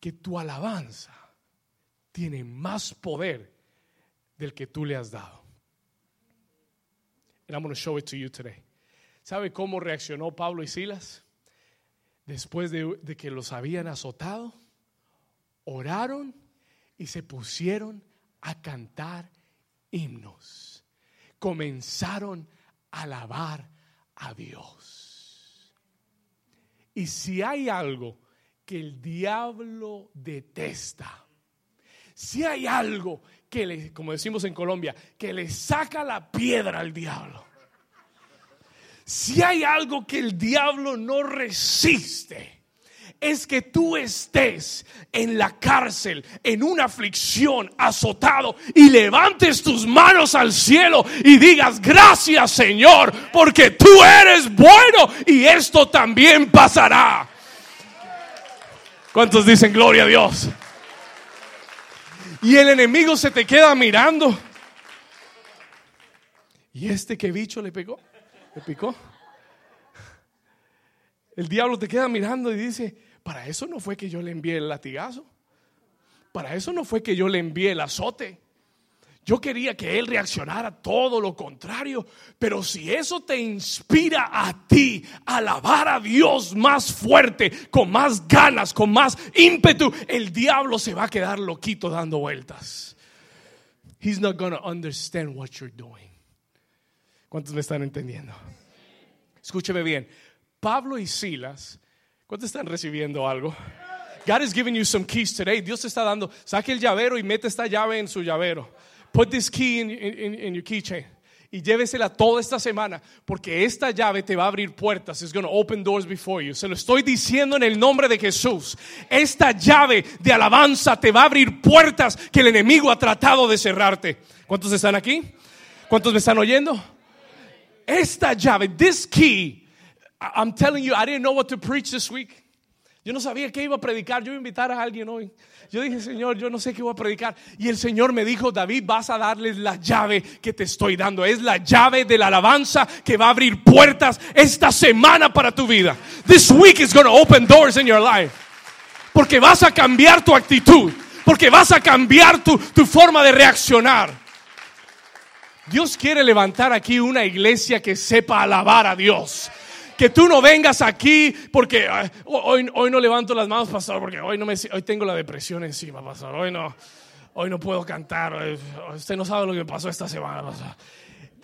que tu alabanza tiene más poder del que tú le has dado. And I'm going to show it to you today. ¿Sabe cómo reaccionó Pablo y Silas? Después de, de que los habían azotado, oraron y se pusieron a cantar himnos. Comenzaron a alabar a Dios. Y si hay algo que el diablo detesta, si hay algo que le, como decimos en Colombia, que le saca la piedra al diablo. Si hay algo que el diablo no resiste, es que tú estés en la cárcel, en una aflicción, azotado, y levantes tus manos al cielo y digas, gracias Señor, porque tú eres bueno y esto también pasará. ¿Cuántos dicen gloria a Dios? Y el enemigo se te queda mirando. ¿Y este qué bicho le pegó? ¿Le picó? El diablo te queda mirando y dice, para eso no fue que yo le envié el latigazo. Para eso no fue que yo le envié el azote. Yo quería que él reaccionara todo lo contrario, pero si eso te inspira a ti a alabar a Dios más fuerte, con más ganas, con más ímpetu, el diablo se va a quedar loquito dando vueltas. He's not going to understand what you're doing. ¿Cuántos me están entendiendo? Escúcheme bien. Pablo y Silas, ¿cuántos están recibiendo algo? God is giving you some keys today. Dios te está dando, saque el llavero y mete esta llave en su llavero. Put this key in, in, in your keychain. Y llévesela toda esta semana, porque esta llave te va a abrir puertas. It's going to open doors before you. Se lo estoy diciendo en el nombre de Jesús. Esta llave de alabanza te va a abrir puertas que el enemigo ha tratado de cerrarte. ¿Cuántos están aquí? ¿Cuántos me están oyendo? Esta llave, this key, I'm telling you, I didn't know what to preach this week. Yo no sabía qué iba a predicar. Yo iba a invitar a alguien hoy. Yo dije, Señor, yo no sé qué voy a predicar. Y el Señor me dijo, David, vas a darles la llave que te estoy dando. Es la llave de la alabanza que va a abrir puertas esta semana para tu vida. This week is going to open doors in your life. Porque vas a cambiar tu actitud. Porque vas a cambiar tu, tu forma de reaccionar. Dios quiere levantar aquí una iglesia que sepa alabar a Dios que tú no vengas aquí porque hoy, hoy no levanto las manos, pastor, porque hoy, no me, hoy tengo la depresión encima, pastor. Hoy no, hoy no puedo cantar. Usted no sabe lo que me pasó esta semana, pastor.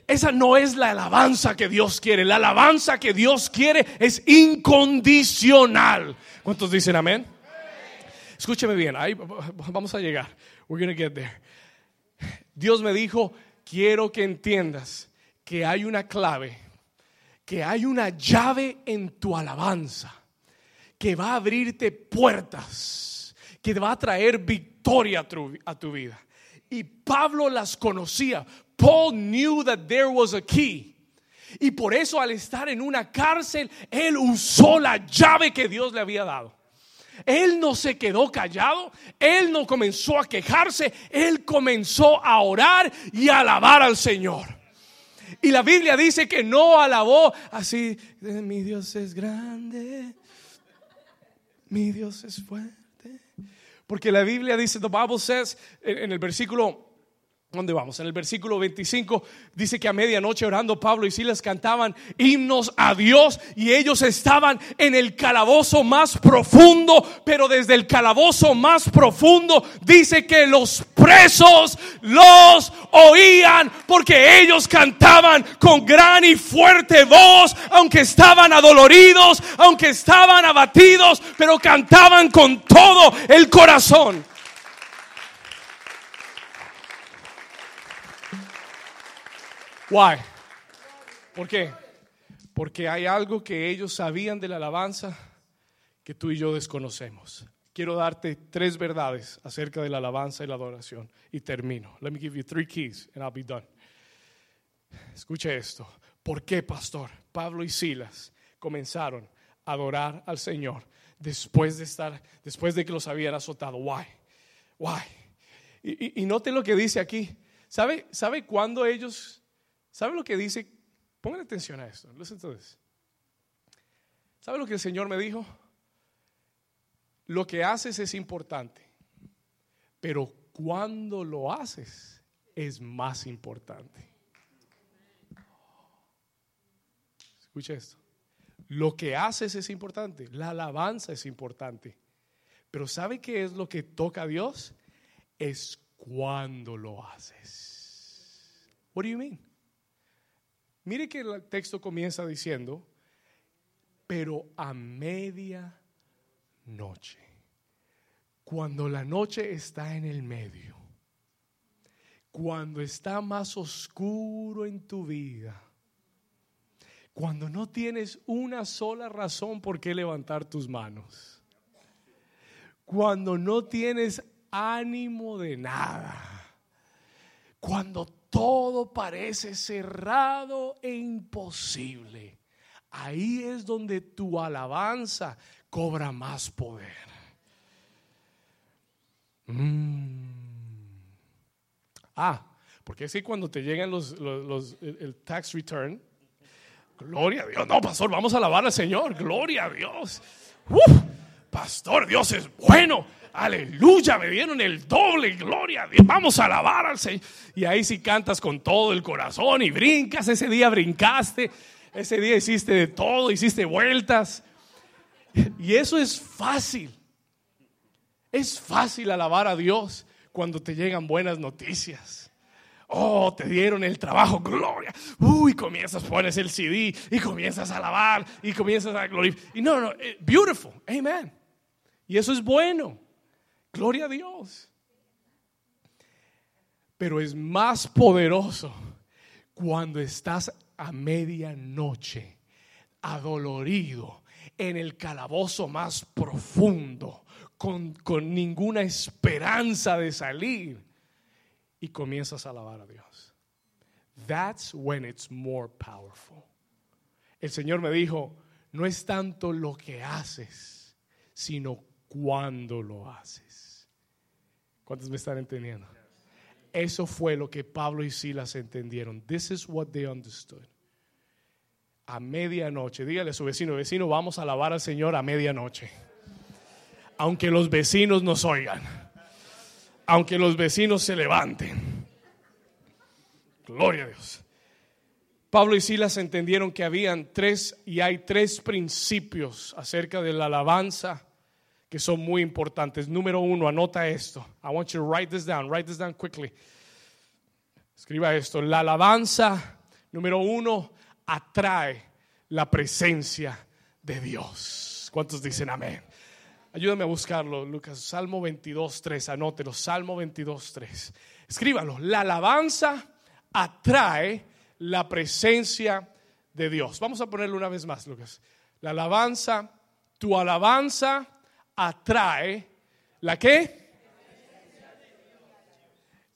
esa no es la alabanza que Dios quiere. La alabanza que Dios quiere es incondicional. ¿Cuántos dicen amén? Escúcheme bien, vamos a llegar. We're to get there. Dios me dijo, quiero que entiendas que hay una clave, que hay una llave en tu alabanza que va a abrirte puertas, que va a traer victoria a tu, a tu vida. Y Pablo las conocía. Paul knew that there was a key. Y por eso al estar en una cárcel, él usó la llave que Dios le había dado. Él no se quedó callado, él no comenzó a quejarse, él comenzó a orar y a alabar al Señor. Y la Biblia dice que no alabó así, mi Dios es grande, mi Dios es fuerte. Porque la Biblia dice, the Bible says, en el versículo ¿Dónde vamos? En el versículo 25 dice que a medianoche orando Pablo y Silas cantaban himnos a Dios y ellos estaban en el calabozo más profundo, pero desde el calabozo más profundo dice que los presos los oían porque ellos cantaban con gran y fuerte voz, aunque estaban adoloridos, aunque estaban abatidos, pero cantaban con todo el corazón. Why? ¿Por qué? Porque hay algo que ellos sabían de la alabanza que tú y yo desconocemos. Quiero darte tres verdades acerca de la alabanza y la adoración y termino. Let me give you three keys and I'll be done. Escuche esto. ¿Por qué, pastor? Pablo y Silas comenzaron a adorar al Señor después de estar, después de que los habían azotado. Why? Why? Y, y note lo que dice aquí. ¿Sabe, ¿Sabe cuándo ellos ¿Sabe lo que dice? Pongan atención a esto. ¿sabe lo que el Señor me dijo? Lo que haces es importante, pero cuando lo haces es más importante. Escucha esto. Lo que haces es importante, la alabanza es importante, pero ¿sabe qué es lo que toca a Dios? Es cuando lo haces. What do you mean? Mire que el texto comienza diciendo, pero a media noche, cuando la noche está en el medio, cuando está más oscuro en tu vida, cuando no tienes una sola razón por qué levantar tus manos, cuando no tienes ánimo de nada, cuando todo parece cerrado e imposible. Ahí es donde tu alabanza cobra más poder. Mm. Ah, porque es que cuando te llegan los, el, tax return, gloria a Dios. No, pastor, vamos a alabar al Señor. Gloria a Dios. Pastor, Dios es bueno aleluya, me dieron el doble, gloria vamos a alabar al Señor. Y ahí sí cantas con todo el corazón y brincas, ese día brincaste, ese día hiciste de todo, hiciste vueltas. Y eso es fácil. Es fácil alabar a Dios cuando te llegan buenas noticias. Oh, te dieron el trabajo, gloria. Uy, comienzas, pones el CD y comienzas a alabar y comienzas a glorificar. Y no, no, eh, beautiful, amen. Y eso es bueno. Gloria a Dios. Pero es más poderoso cuando estás a medianoche, adolorido, en el calabozo más profundo, con, con ninguna esperanza de salir, y comienzas a alabar a Dios. That's when it's more powerful. El Señor me dijo, no es tanto lo que haces, sino cuando lo haces. ¿Cuántos me están entendiendo? Eso fue lo que Pablo y Silas entendieron. This is what they understood. A medianoche, dígale a su vecino, vecino, vamos a alabar al Señor a medianoche. Aunque los vecinos nos oigan. Aunque los vecinos se levanten. Gloria a Dios. Pablo y Silas entendieron que habían tres y hay tres principios acerca de la alabanza que son muy importantes. Número uno, anota esto. I want you to write this down. Write this down quickly. Escriba esto. La alabanza Número uno, atrae la presencia de Dios. ¿Cuántos dicen amén? Ayúdame a buscarlo, Lucas. Salmo 22, 3. Anótelo. Salmo 22, 3. Escríbalo. La alabanza atrae la presencia de Dios. Vamos a ponerlo una vez más, Lucas. La alabanza, tu alabanza atrae la qué?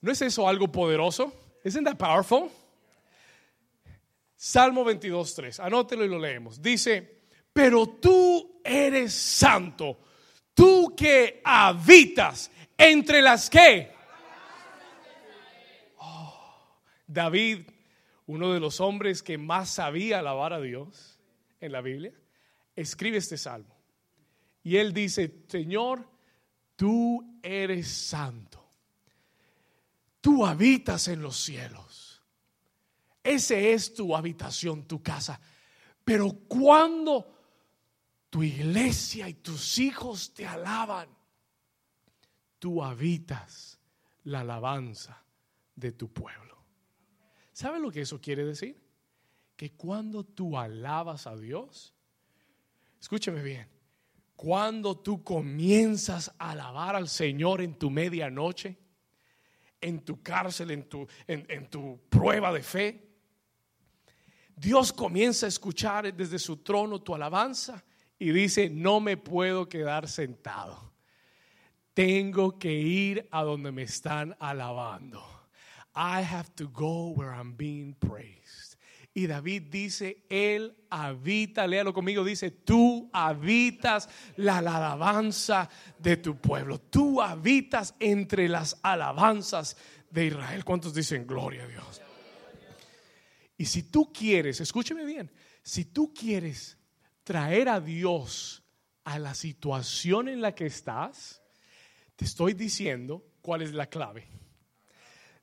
¿No es eso algo poderoso? ¿Isn't that powerful? Salmo 22, 3. Anótelo y lo leemos. Dice, pero tú eres santo, tú que habitas entre las que. Oh, David, uno de los hombres que más sabía alabar a Dios en la Biblia, escribe este salmo. Y él dice, Señor, tú eres santo. Tú habitas en los cielos. Ese es tu habitación, tu casa. Pero cuando tu iglesia y tus hijos te alaban, tú habitas la alabanza de tu pueblo. ¿Sabe lo que eso quiere decir? Que cuando tú alabas a Dios, escúcheme bien, cuando tú comienzas a alabar al Señor en tu medianoche, en tu cárcel, en tu, en, tu prueba de fe, Dios comienza a escuchar desde su trono tu alabanza y dice, no me puedo quedar sentado. Tengo que ir a donde me están alabando. I have to go where I'm being praised. Y David dice, Él habita, léalo conmigo, dice, tú habitas la, alabanza de tu pueblo. Tú habitas entre las alabanzas de Israel. ¿Cuántos dicen gloria a Dios? Y si tú quieres, escúcheme bien, si tú quieres traer a Dios a la situación en la que estás, te estoy diciendo cuál es la clave.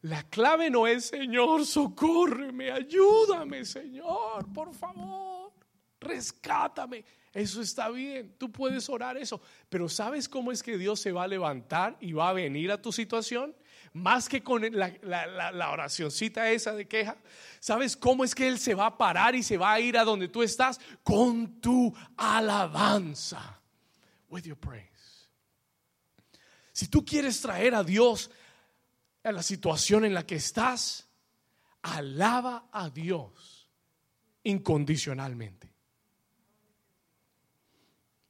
La clave no es, Señor, socórreme, ayúdame, Señor, por favor, rescátame. Eso está bien, tú puedes orar eso, pero ¿sabes cómo es que Dios se va a levantar y va a venir a tu situación? Más que con la, la, oracioncita esa de queja, ¿sabes cómo es que Él se va a parar y se va a ir a donde tú estás? Con tu alabanza. With your praise. Si tú quieres traer a Dios a la situación en la que estás, alaba a Dios incondicionalmente.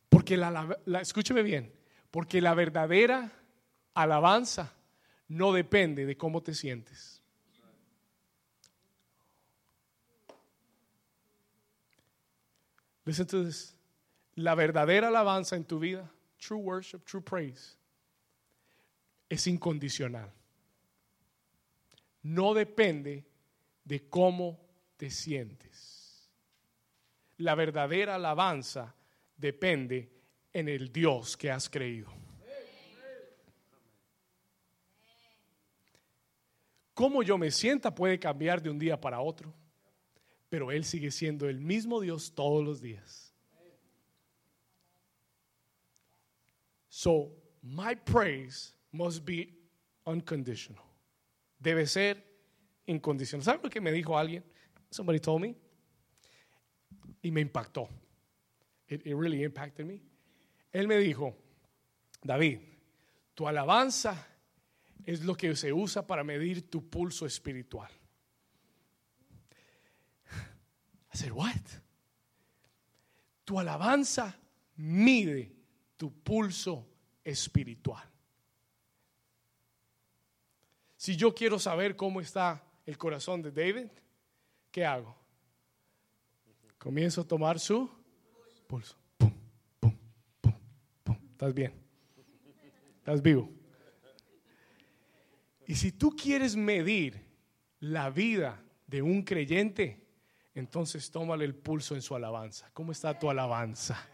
Porque la, escúcheme bien, porque la verdadera alabanza no depende de cómo te sientes. Listen to this. La verdadera alabanza en tu vida, true worship, true praise, es incondicional no depende de cómo te sientes. La verdadera alabanza depende en el Dios que has creído. Cómo yo me sienta puede cambiar de un día para otro, pero Él sigue siendo el mismo Dios todos los días. So, my praise must be unconditional debe ser incondicional. ¿Sabe lo que me dijo alguien? Somebody told me. Y me impactó. It, really impacted me. Él me dijo, David, tu alabanza es lo que se usa para medir tu pulso espiritual. I said, what? Tu alabanza mide tu pulso espiritual. Si yo quiero saber cómo está el corazón de David, ¿qué hago? Comienzo a tomar su pulso. Pum, pum, pum, pum. ¿Estás bien? ¿Estás vivo? Y si tú quieres medir la vida de un creyente, entonces tómale el pulso en su alabanza. ¿Cómo está tu alabanza?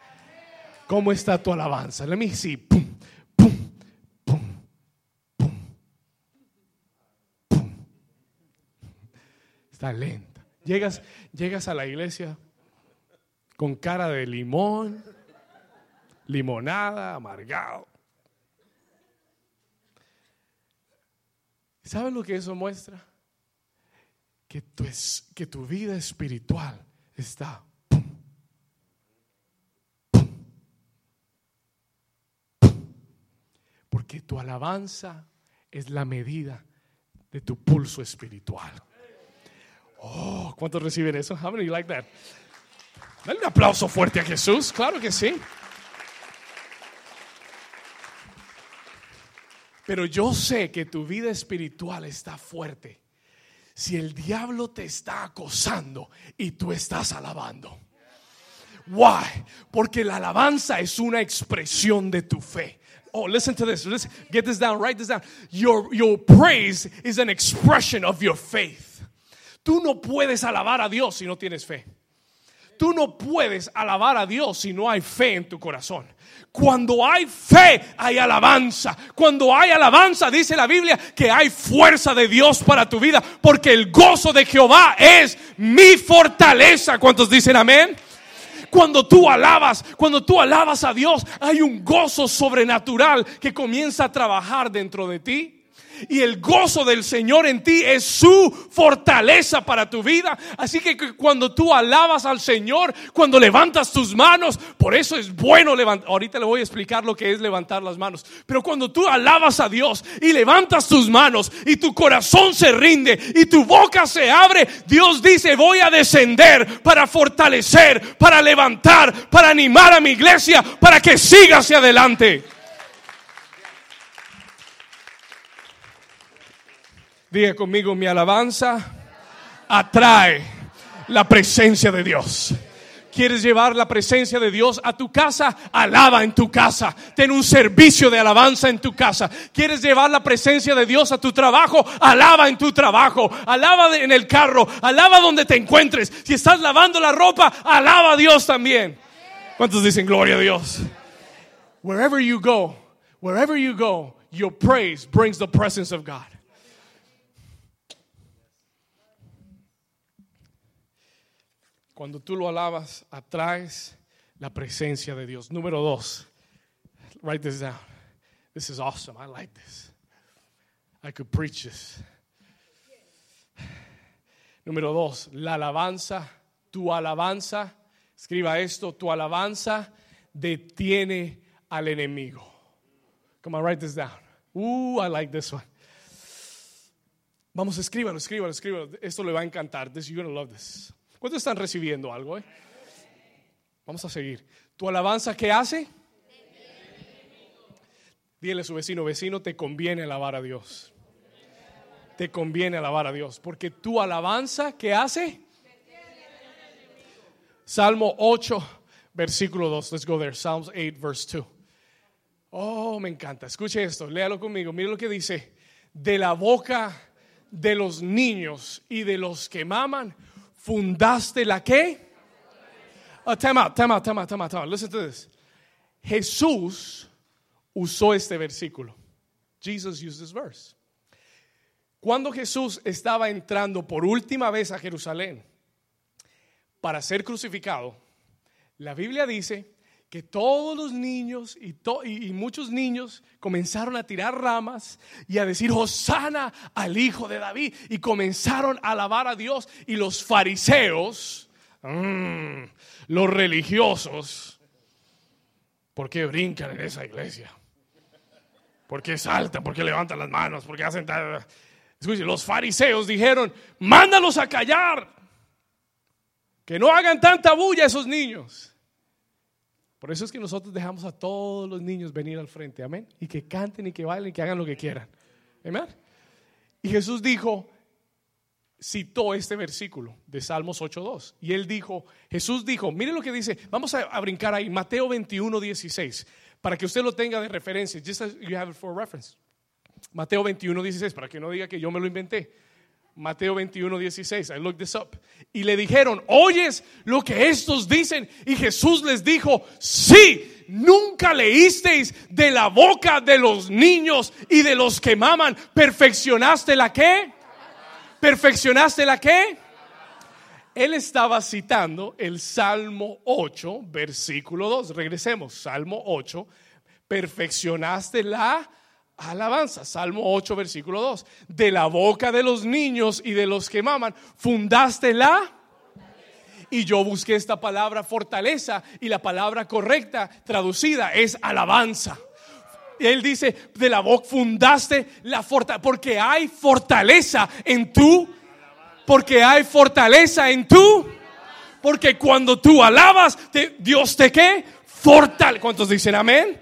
¿Cómo está tu alabanza? Let me see. Lenta. Llegas, llegas a la iglesia con cara de limón, limonada, amargado. ¿Sabes lo que eso muestra? que tu, que tu vida espiritual está porque tu alabanza es la medida de tu pulso espiritual. Oh, ¿cuántos reciben eso? How many like that? Dale un aplauso fuerte a Jesús, claro que sí. Pero yo sé que tu vida espiritual está fuerte si el diablo te está acosando y tú estás alabando. Why? Porque la alabanza es una expresión de tu fe. Oh, listen to this. Get this down. Write this down. Your, your praise is an expression of your faith. Tú no puedes alabar a Dios si no tienes fe. Tú no puedes alabar a Dios si no hay fe en tu corazón. Cuando hay fe, hay alabanza. Cuando hay alabanza, dice la Biblia, que hay fuerza de Dios para tu vida, porque el gozo de Jehová es mi fortaleza. ¿Cuántos dicen amén? Cuando tú alabas, cuando tú alabas a Dios, hay un gozo sobrenatural que comienza a trabajar dentro de ti y el gozo del Señor en ti es su fortaleza para tu vida. Así que cuando tú alabas al Señor, cuando levantas tus manos, por eso es bueno levantar. Ahorita le voy a explicar lo que es levantar las manos. Pero cuando tú alabas a Dios y levantas tus manos y tu corazón se rinde y tu boca se abre, Dios dice, voy a descender para fortalecer, para levantar, para animar a mi iglesia, para que siga hacia adelante. Diga conmigo, mi alabanza atrae la presencia de Dios. ¿Quieres llevar la presencia de Dios a tu casa? Alaba en tu casa. Ten un servicio de alabanza en tu casa. ¿Quieres llevar la presencia de Dios a tu trabajo? Alaba en tu trabajo. Alaba en el carro. Alaba donde te encuentres. Si estás lavando la ropa, alaba a Dios también. ¿Cuántos dicen gloria a Dios? Wherever you go, wherever you go, your praise brings the presence of God. Cuando tú lo alabas, atraes la presencia de Dios. Número dos, write this down. This is awesome. I like this. I could preach this. Número dos, la alabanza, tu alabanza, escriba esto, tu alabanza detiene al enemigo. Come on, write this down. Ooh, I like this one. Vamos, escríbalo, escríbalo, escríbalo. Esto le va a encantar. This, you're going to love this. ¿Cuántos están recibiendo algo? Eh? Vamos a seguir. ¿Tu alabanza qué hace? Dile a su vecino, vecino, te conviene alabar a Dios. Te conviene alabar a Dios. Porque tu alabanza, ¿qué hace? Salmo 8, versículo 2. Let's go there. Psalms 8, verse 2. Oh, me encanta. Escuche esto, léalo conmigo. Mire lo que dice. De la boca de los niños y de los que maman fundaste la qué? Uh, time out, time out, time out, time out, Listen to this. Jesús usó este versículo. Jesus used this verse. Cuando Jesús estaba entrando por última vez a Jerusalén para ser crucificado, la Biblia dice que todos los niños y, y, muchos niños comenzaron a tirar ramas y a decir, Hosana al Hijo de David. Y comenzaron a alabar a Dios. Y los fariseos, mm, los religiosos, ¿por qué brincan en esa iglesia? ¿Por qué saltan? ¿Por qué levantan las manos? ¿Por qué hacen tal? Los fariseos dijeron, mándalos a callar. Que no hagan tanta bulla esos niños. Por eso es que nosotros dejamos a todos los niños venir al frente, amén. Y que canten y que bailen y que hagan lo que quieran. Amén. Y Jesús dijo, citó este versículo de Salmos 8.2. Y él dijo, Jesús dijo, mire lo que dice, vamos a, brincar ahí, Mateo 21.16, para que usted lo tenga de referencia, just as you have it for reference. Mateo 21.16, para que no diga que yo me lo inventé. Mateo 21, 16. I looked this up. Y le dijeron, ¿oyes lo que estos dicen? Y Jesús les dijo, sí, nunca leísteis de la boca de los niños y de los que maman. ¿Perfeccionaste la qué? ¿Perfeccionaste la qué? Él estaba citando el Salmo 8, versículo 2. Regresemos, Salmo 8. Perfeccionaste la alabanza. Salmo 8, versículo 2. De la boca de los niños y de los que maman, fundaste la... Y yo busqué esta palabra fortaleza y la palabra correcta traducida es alabanza. Él dice, de la boca fundaste la fortaleza, porque hay fortaleza en tú, porque hay fortaleza en tú, porque cuando tú alabas, Dios te qué? Fortalece. ¿Cuántos dicen amén?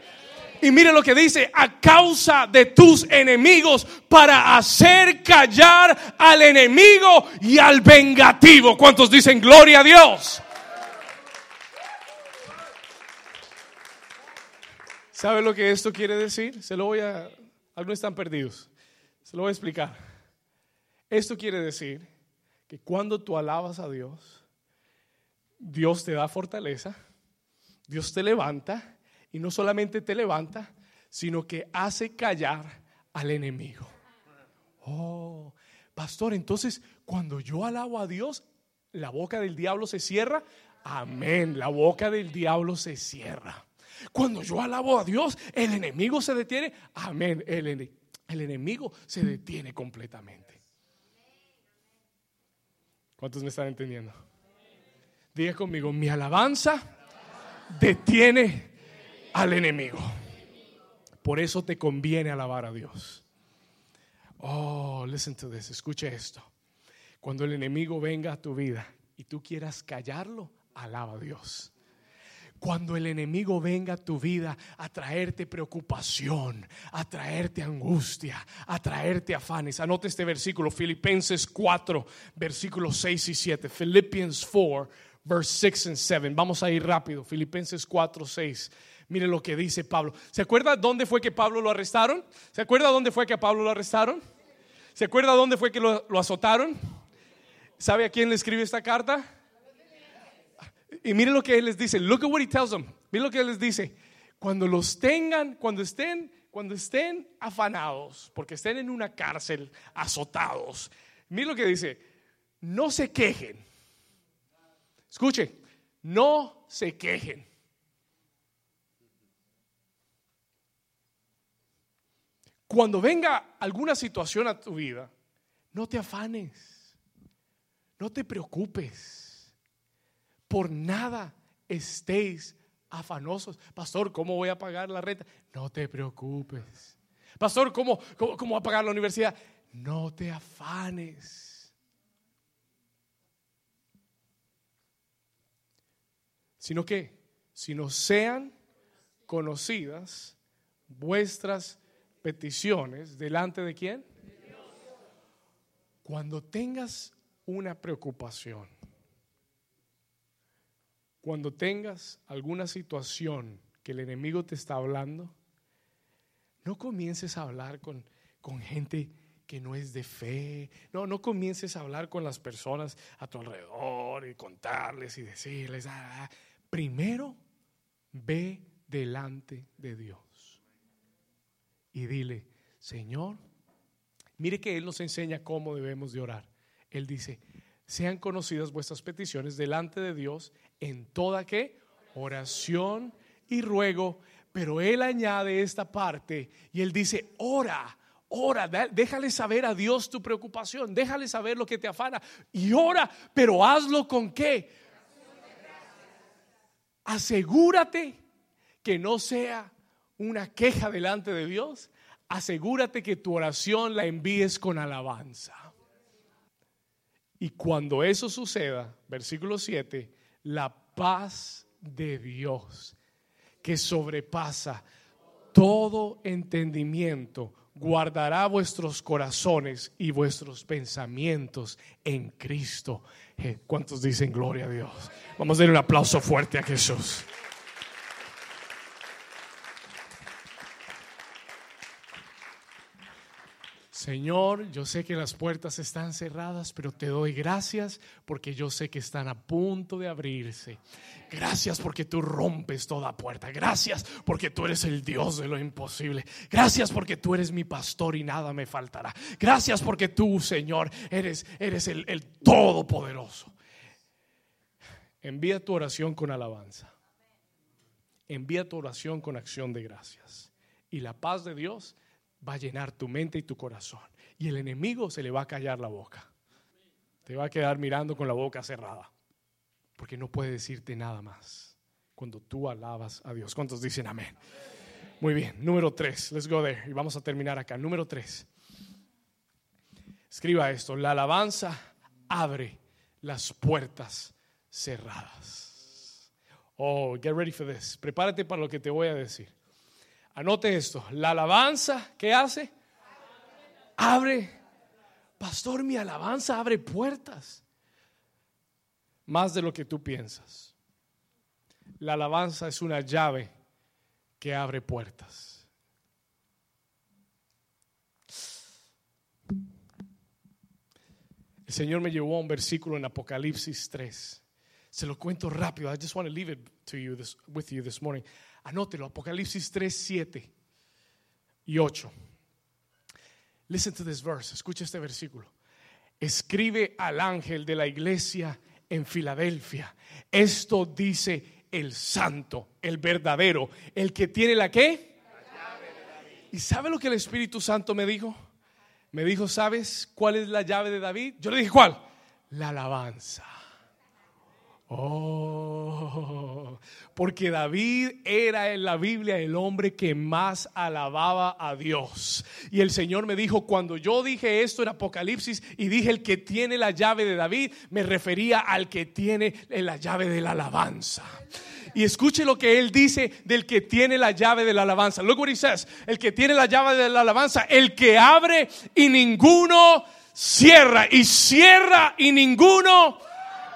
Y mire lo que dice, a causa de tus enemigos, para hacer callar al enemigo y al vengativo. ¿Cuántos dicen gloria a Dios? ¿Sabe lo que esto quiere decir? Se lo voy a... Algunos están perdidos. Se lo voy a explicar. Esto quiere decir que cuando tú alabas a Dios, Dios te da fortaleza, Dios te levanta y no solamente te levanta, sino que hace callar al enemigo. Oh, pastor, entonces cuando yo alabo a Dios, la boca del diablo se cierra. Amén, la boca del diablo se cierra. Cuando yo alabo a Dios, el enemigo se detiene. Amén, el, el enemigo se detiene completamente. ¿Cuántos me están entendiendo? Diga conmigo, mi alabanza detiene al enemigo. Por eso te conviene alabar a Dios. Oh, listen to this, escuche esto. Cuando el enemigo venga a tu vida y tú quieras callarlo, alaba a Dios. Cuando el enemigo venga a tu vida a traerte preocupación, a traerte angustia, a traerte afanes. Anote este versículo, Filipenses 4, versículos 6 y 7. Philippians 4, verse 6 and 7. Vamos a ir rápido. Filipenses 4, 6. Mire lo que dice Pablo. ¿Se acuerda dónde fue que Pablo lo arrestaron? ¿Se acuerda dónde fue que a Pablo lo arrestaron? ¿Se acuerda dónde fue que lo, azotaron? ¿Sabe a quién le escribe esta carta? Y mire lo que él les dice. Look at what he tells them. Mire lo que él les dice. Cuando los tengan, cuando estén, cuando estén afanados, porque estén en una cárcel, azotados. Mire lo que dice. No se quejen. Escuche, no se quejen. Cuando venga alguna situación a tu vida, no te afanes, no te preocupes, por nada estéis afanosos. Pastor, ¿cómo voy a pagar la renta? No te preocupes. Pastor, ¿cómo, cómo, cómo voy a pagar la universidad? No te afanes. Sino que, sino sean conocidas vuestras peticiones delante de quién? Cuando tengas una preocupación, cuando tengas alguna situación que el enemigo te está hablando, no comiences a hablar con, con gente que no es de fe. No, no comiences a hablar con las personas a tu alrededor y contarles y decirles. Ah, ah". primero, ve delante de Dios y dile, Señor, mire que Él nos enseña cómo debemos de orar. Él dice, sean conocidas vuestras peticiones delante de Dios en toda que oración y ruego, pero Él añade esta parte y Él dice, ora. Ora, déjale saber a Dios tu preocupación, déjale saber lo que te afana y ora, pero hazlo con qué. Asegúrate que no sea una queja delante de Dios, asegúrate que tu oración la envíes con alabanza. Y cuando eso suceda, versículo 7, la paz de Dios que sobrepasa todo entendimiento, guardará vuestros corazones y vuestros pensamientos en Cristo. ¿Cuántos dicen gloria a Dios? Vamos a dar un aplauso fuerte a Jesús. Señor, yo sé que las puertas están cerradas, pero te doy gracias porque yo sé que están a punto de abrirse. Gracias porque tú rompes toda puerta. Gracias porque tú eres el Dios de lo imposible. Gracias porque tú eres mi pastor y nada me faltará. Gracias porque tú, Señor, eres, eres el, el todopoderoso. Envía tu oración con alabanza. Envía tu oración con acción de gracias. Y la paz de Dios va a llenar tu mente y tu corazón. Y el enemigo se le va a callar la boca. Te va a quedar mirando con la boca cerrada. Porque no puede decirte nada más cuando tú alabas a Dios. ¿Cuántos dicen amén? Muy bien, número tres. Let's go there. Y vamos a terminar acá. Número tres. Escriba esto. La alabanza abre las puertas cerradas. Oh, get ready for this. Prepárate para lo que te voy a decir. Anote esto. La alabanza, ¿qué hace? Abre. Pastor, mi alabanza abre puertas. Más de lo que tú piensas. La alabanza es una llave que abre puertas. El Señor me llevó a un versículo en Apocalipsis 3. Se lo cuento rápido. I just want to leave it to you this, with you this morning. Anótelo, Apocalipsis 3, 7 y 8. Listen to this verse, escucha este versículo. Escribe al ángel de la iglesia en Filadelfia. Esto dice el santo, el verdadero, el que tiene la qué? ¿Y sabe lo que el Espíritu Santo me dijo? Me dijo, ¿sabes cuál es la llave de David? Yo le dije, ¿cuál? La alabanza. Oh, porque David era en la Biblia el hombre que más alababa a Dios. Y el Señor me dijo, cuando yo dije esto en Apocalipsis y dije el que tiene la llave de David, me refería al que tiene la llave de la alabanza. Y escuche lo que él dice del que tiene la llave de la alabanza. Look what he says. El que tiene la llave de la alabanza, el que abre y ninguno cierra. Y cierra y ninguno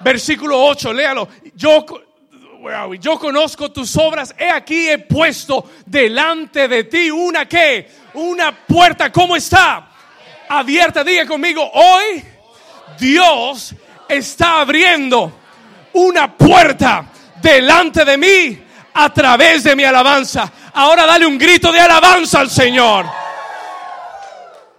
Versículo 8, léalo. Yo, yo conozco tus obras. He aquí he puesto delante de ti una que, una puerta. ¿Cómo está? Abierta. Diga conmigo, hoy Dios está abriendo una puerta delante de mí a través de mi alabanza. Ahora dale un grito de alabanza al Señor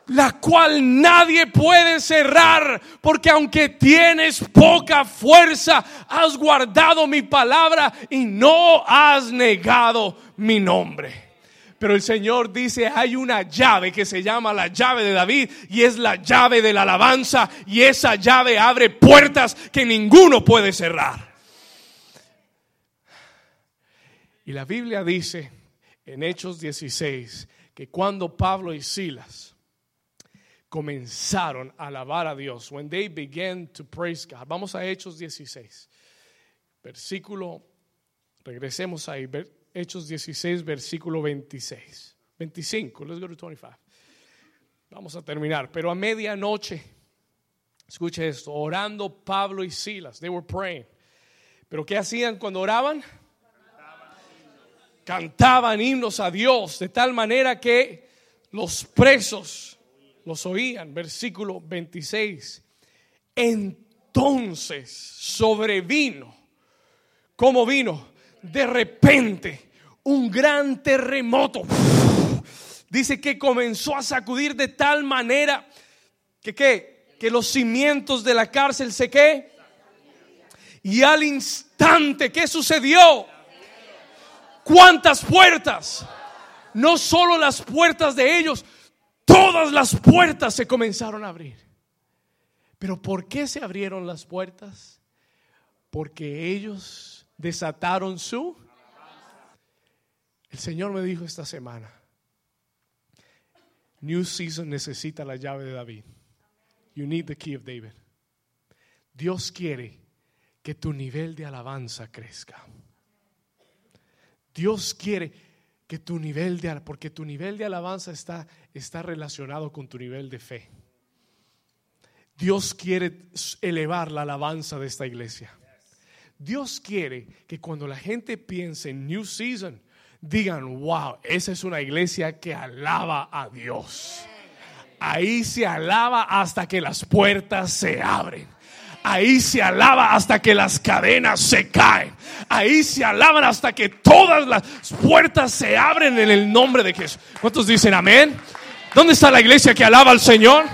la cual nadie puede cerrar, porque aunque tienes poca fuerza, has guardado mi palabra y no has negado mi nombre. Pero el Señor dice, hay una llave que se llama la llave de David y es la llave de la alabanza y esa llave abre puertas que ninguno puede cerrar. Y la Biblia dice en Hechos 16 que cuando Pablo y Silas comenzaron a alabar a Dios. When they began to praise God. Vamos a Hechos 16. Versículo, regresemos ahí. Hechos 16, versículo 26. 25, let's go to 25. Vamos a terminar. Pero a medianoche, escuche esto, orando Pablo y Silas, they were praying. Pero ¿qué hacían cuando oraban? Cantaban himnos a Dios de tal manera que los presos los oían. Versículo 26. Entonces sobrevino. ¿Cómo vino? De repente, un gran terremoto. Dice que comenzó a sacudir de tal manera que, que los cimientos de la cárcel se qué. Y al instante, ¿qué sucedió? ¿Cuántas puertas? No solo las puertas de ellos, todas las puertas se comenzaron a abrir. Pero ¿por qué se abrieron las puertas? Porque ellos desataron su... El Señor me dijo esta semana, New Season necesita la llave de David. You need the key of David. Dios quiere que tu nivel de alabanza crezca. Dios quiere que tu nivel de porque tu nivel de alabanza está está relacionado con tu nivel de fe. Dios quiere elevar la alabanza de esta iglesia. Dios quiere que cuando la gente piense en New Season, digan, wow, esa es una iglesia que alaba a Dios. Ahí se alaba hasta que las puertas se abren. Ahí se alaba hasta que las cadenas se caen. Ahí se alaban hasta que todas las puertas se abren en el nombre de Jesús. ¿Cuántos dicen amén? ¿Dónde está la iglesia que alaba al Señor?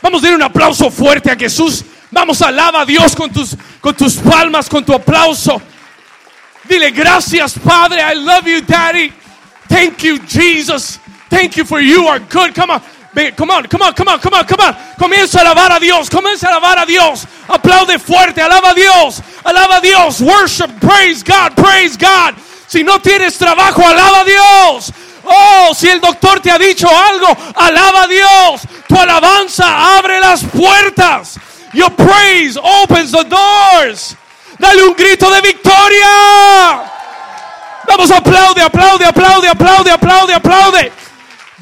Vamos a dar un aplauso fuerte a Jesús. Vamos, alaba a Dios con tus, con tus palmas, con tu aplauso. Dile gracias, Padre. I love you, Daddy. Thank you, Jesus. Thank you for you are good. Come on. Come on, come on, come on, come on, come on. Comienza a alabar a Dios, comienza a alabar a Dios. Aplaude fuerte, alaba a Dios, alaba a Dios. Worship, praise God, praise God. Si no tienes trabajo, alaba a Dios. Oh, si el doctor te ha dicho algo, alaba a Dios. Tu alabanza abre las puertas. Your praise opens the doors. Dale un grito de victoria. Vamos, aplaude, aplaude, aplaude, aplaude, aplaude, aplaude.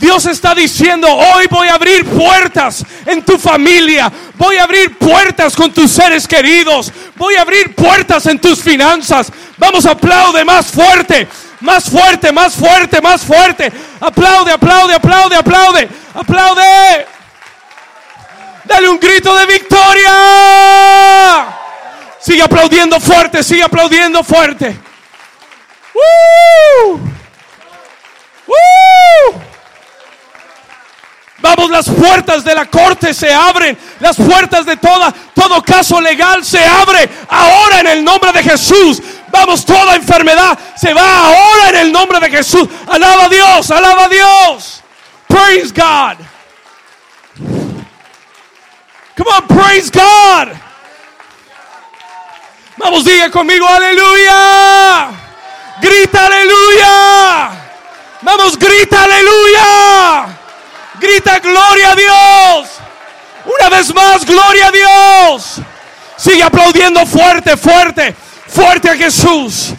Dios está diciendo, hoy voy a abrir puertas en tu familia, voy a abrir puertas con tus seres queridos, voy a abrir puertas en tus finanzas. Vamos, aplaude más fuerte, más fuerte, más fuerte, más fuerte. Aplaude, aplaude, aplaude, aplaude, aplaude. Dale un grito de victoria. Sigue aplaudiendo fuerte, sigue aplaudiendo fuerte. ¡Woo! ¡Woo! Vamos, las puertas de la corte se abren. Las puertas de toda, todo caso legal se abre ahora en el nombre de Jesús. Vamos, toda enfermedad se va ahora en el nombre de Jesús. Alaba a Dios, alaba a Dios. Praise God. Come on, praise God. Vamos, diga conmigo, aleluya. Grita, aleluya. Vamos, grita, aleluya. Grita gloria a Dios. Una vez más, gloria a Dios. Sigue aplaudiendo fuerte, fuerte, fuerte a Jesús.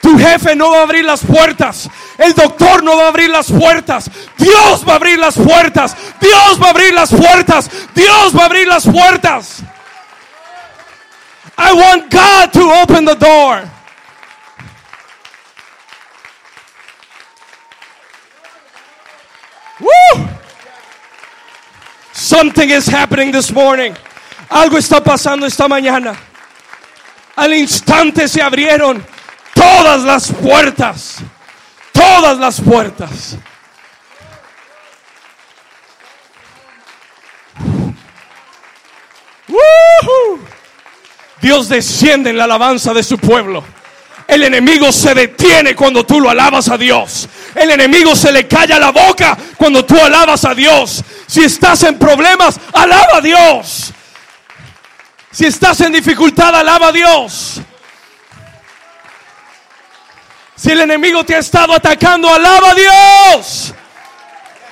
Tu jefe no va a abrir las puertas. El doctor no va a abrir las puertas. Dios va a abrir las puertas. Dios va a abrir las puertas. Dios va a abrir las puertas. I want God to open the door. Woo! Something is happening this morning. Algo está pasando esta mañana. Al instante se abrieron todas las puertas. Todas las puertas. Dios desciende en la alabanza de su pueblo. El enemigo se detiene cuando tú lo alabas a Dios. El enemigo se le calla la boca cuando tú alabas a Dios. Si estás en problemas, alaba a Dios. Si estás en dificultad, alaba a Dios. Si el enemigo te ha estado atacando, alaba a Dios.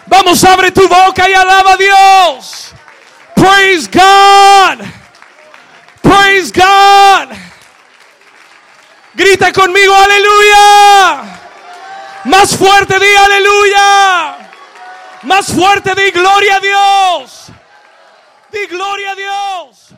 Vamos, abre tu boca y alaba a Dios. Praise God. Praise God. Grita conmigo, aleluya. Más fuerte di aleluya. Más fuerte di gloria a Dios. Di gloria a Dios.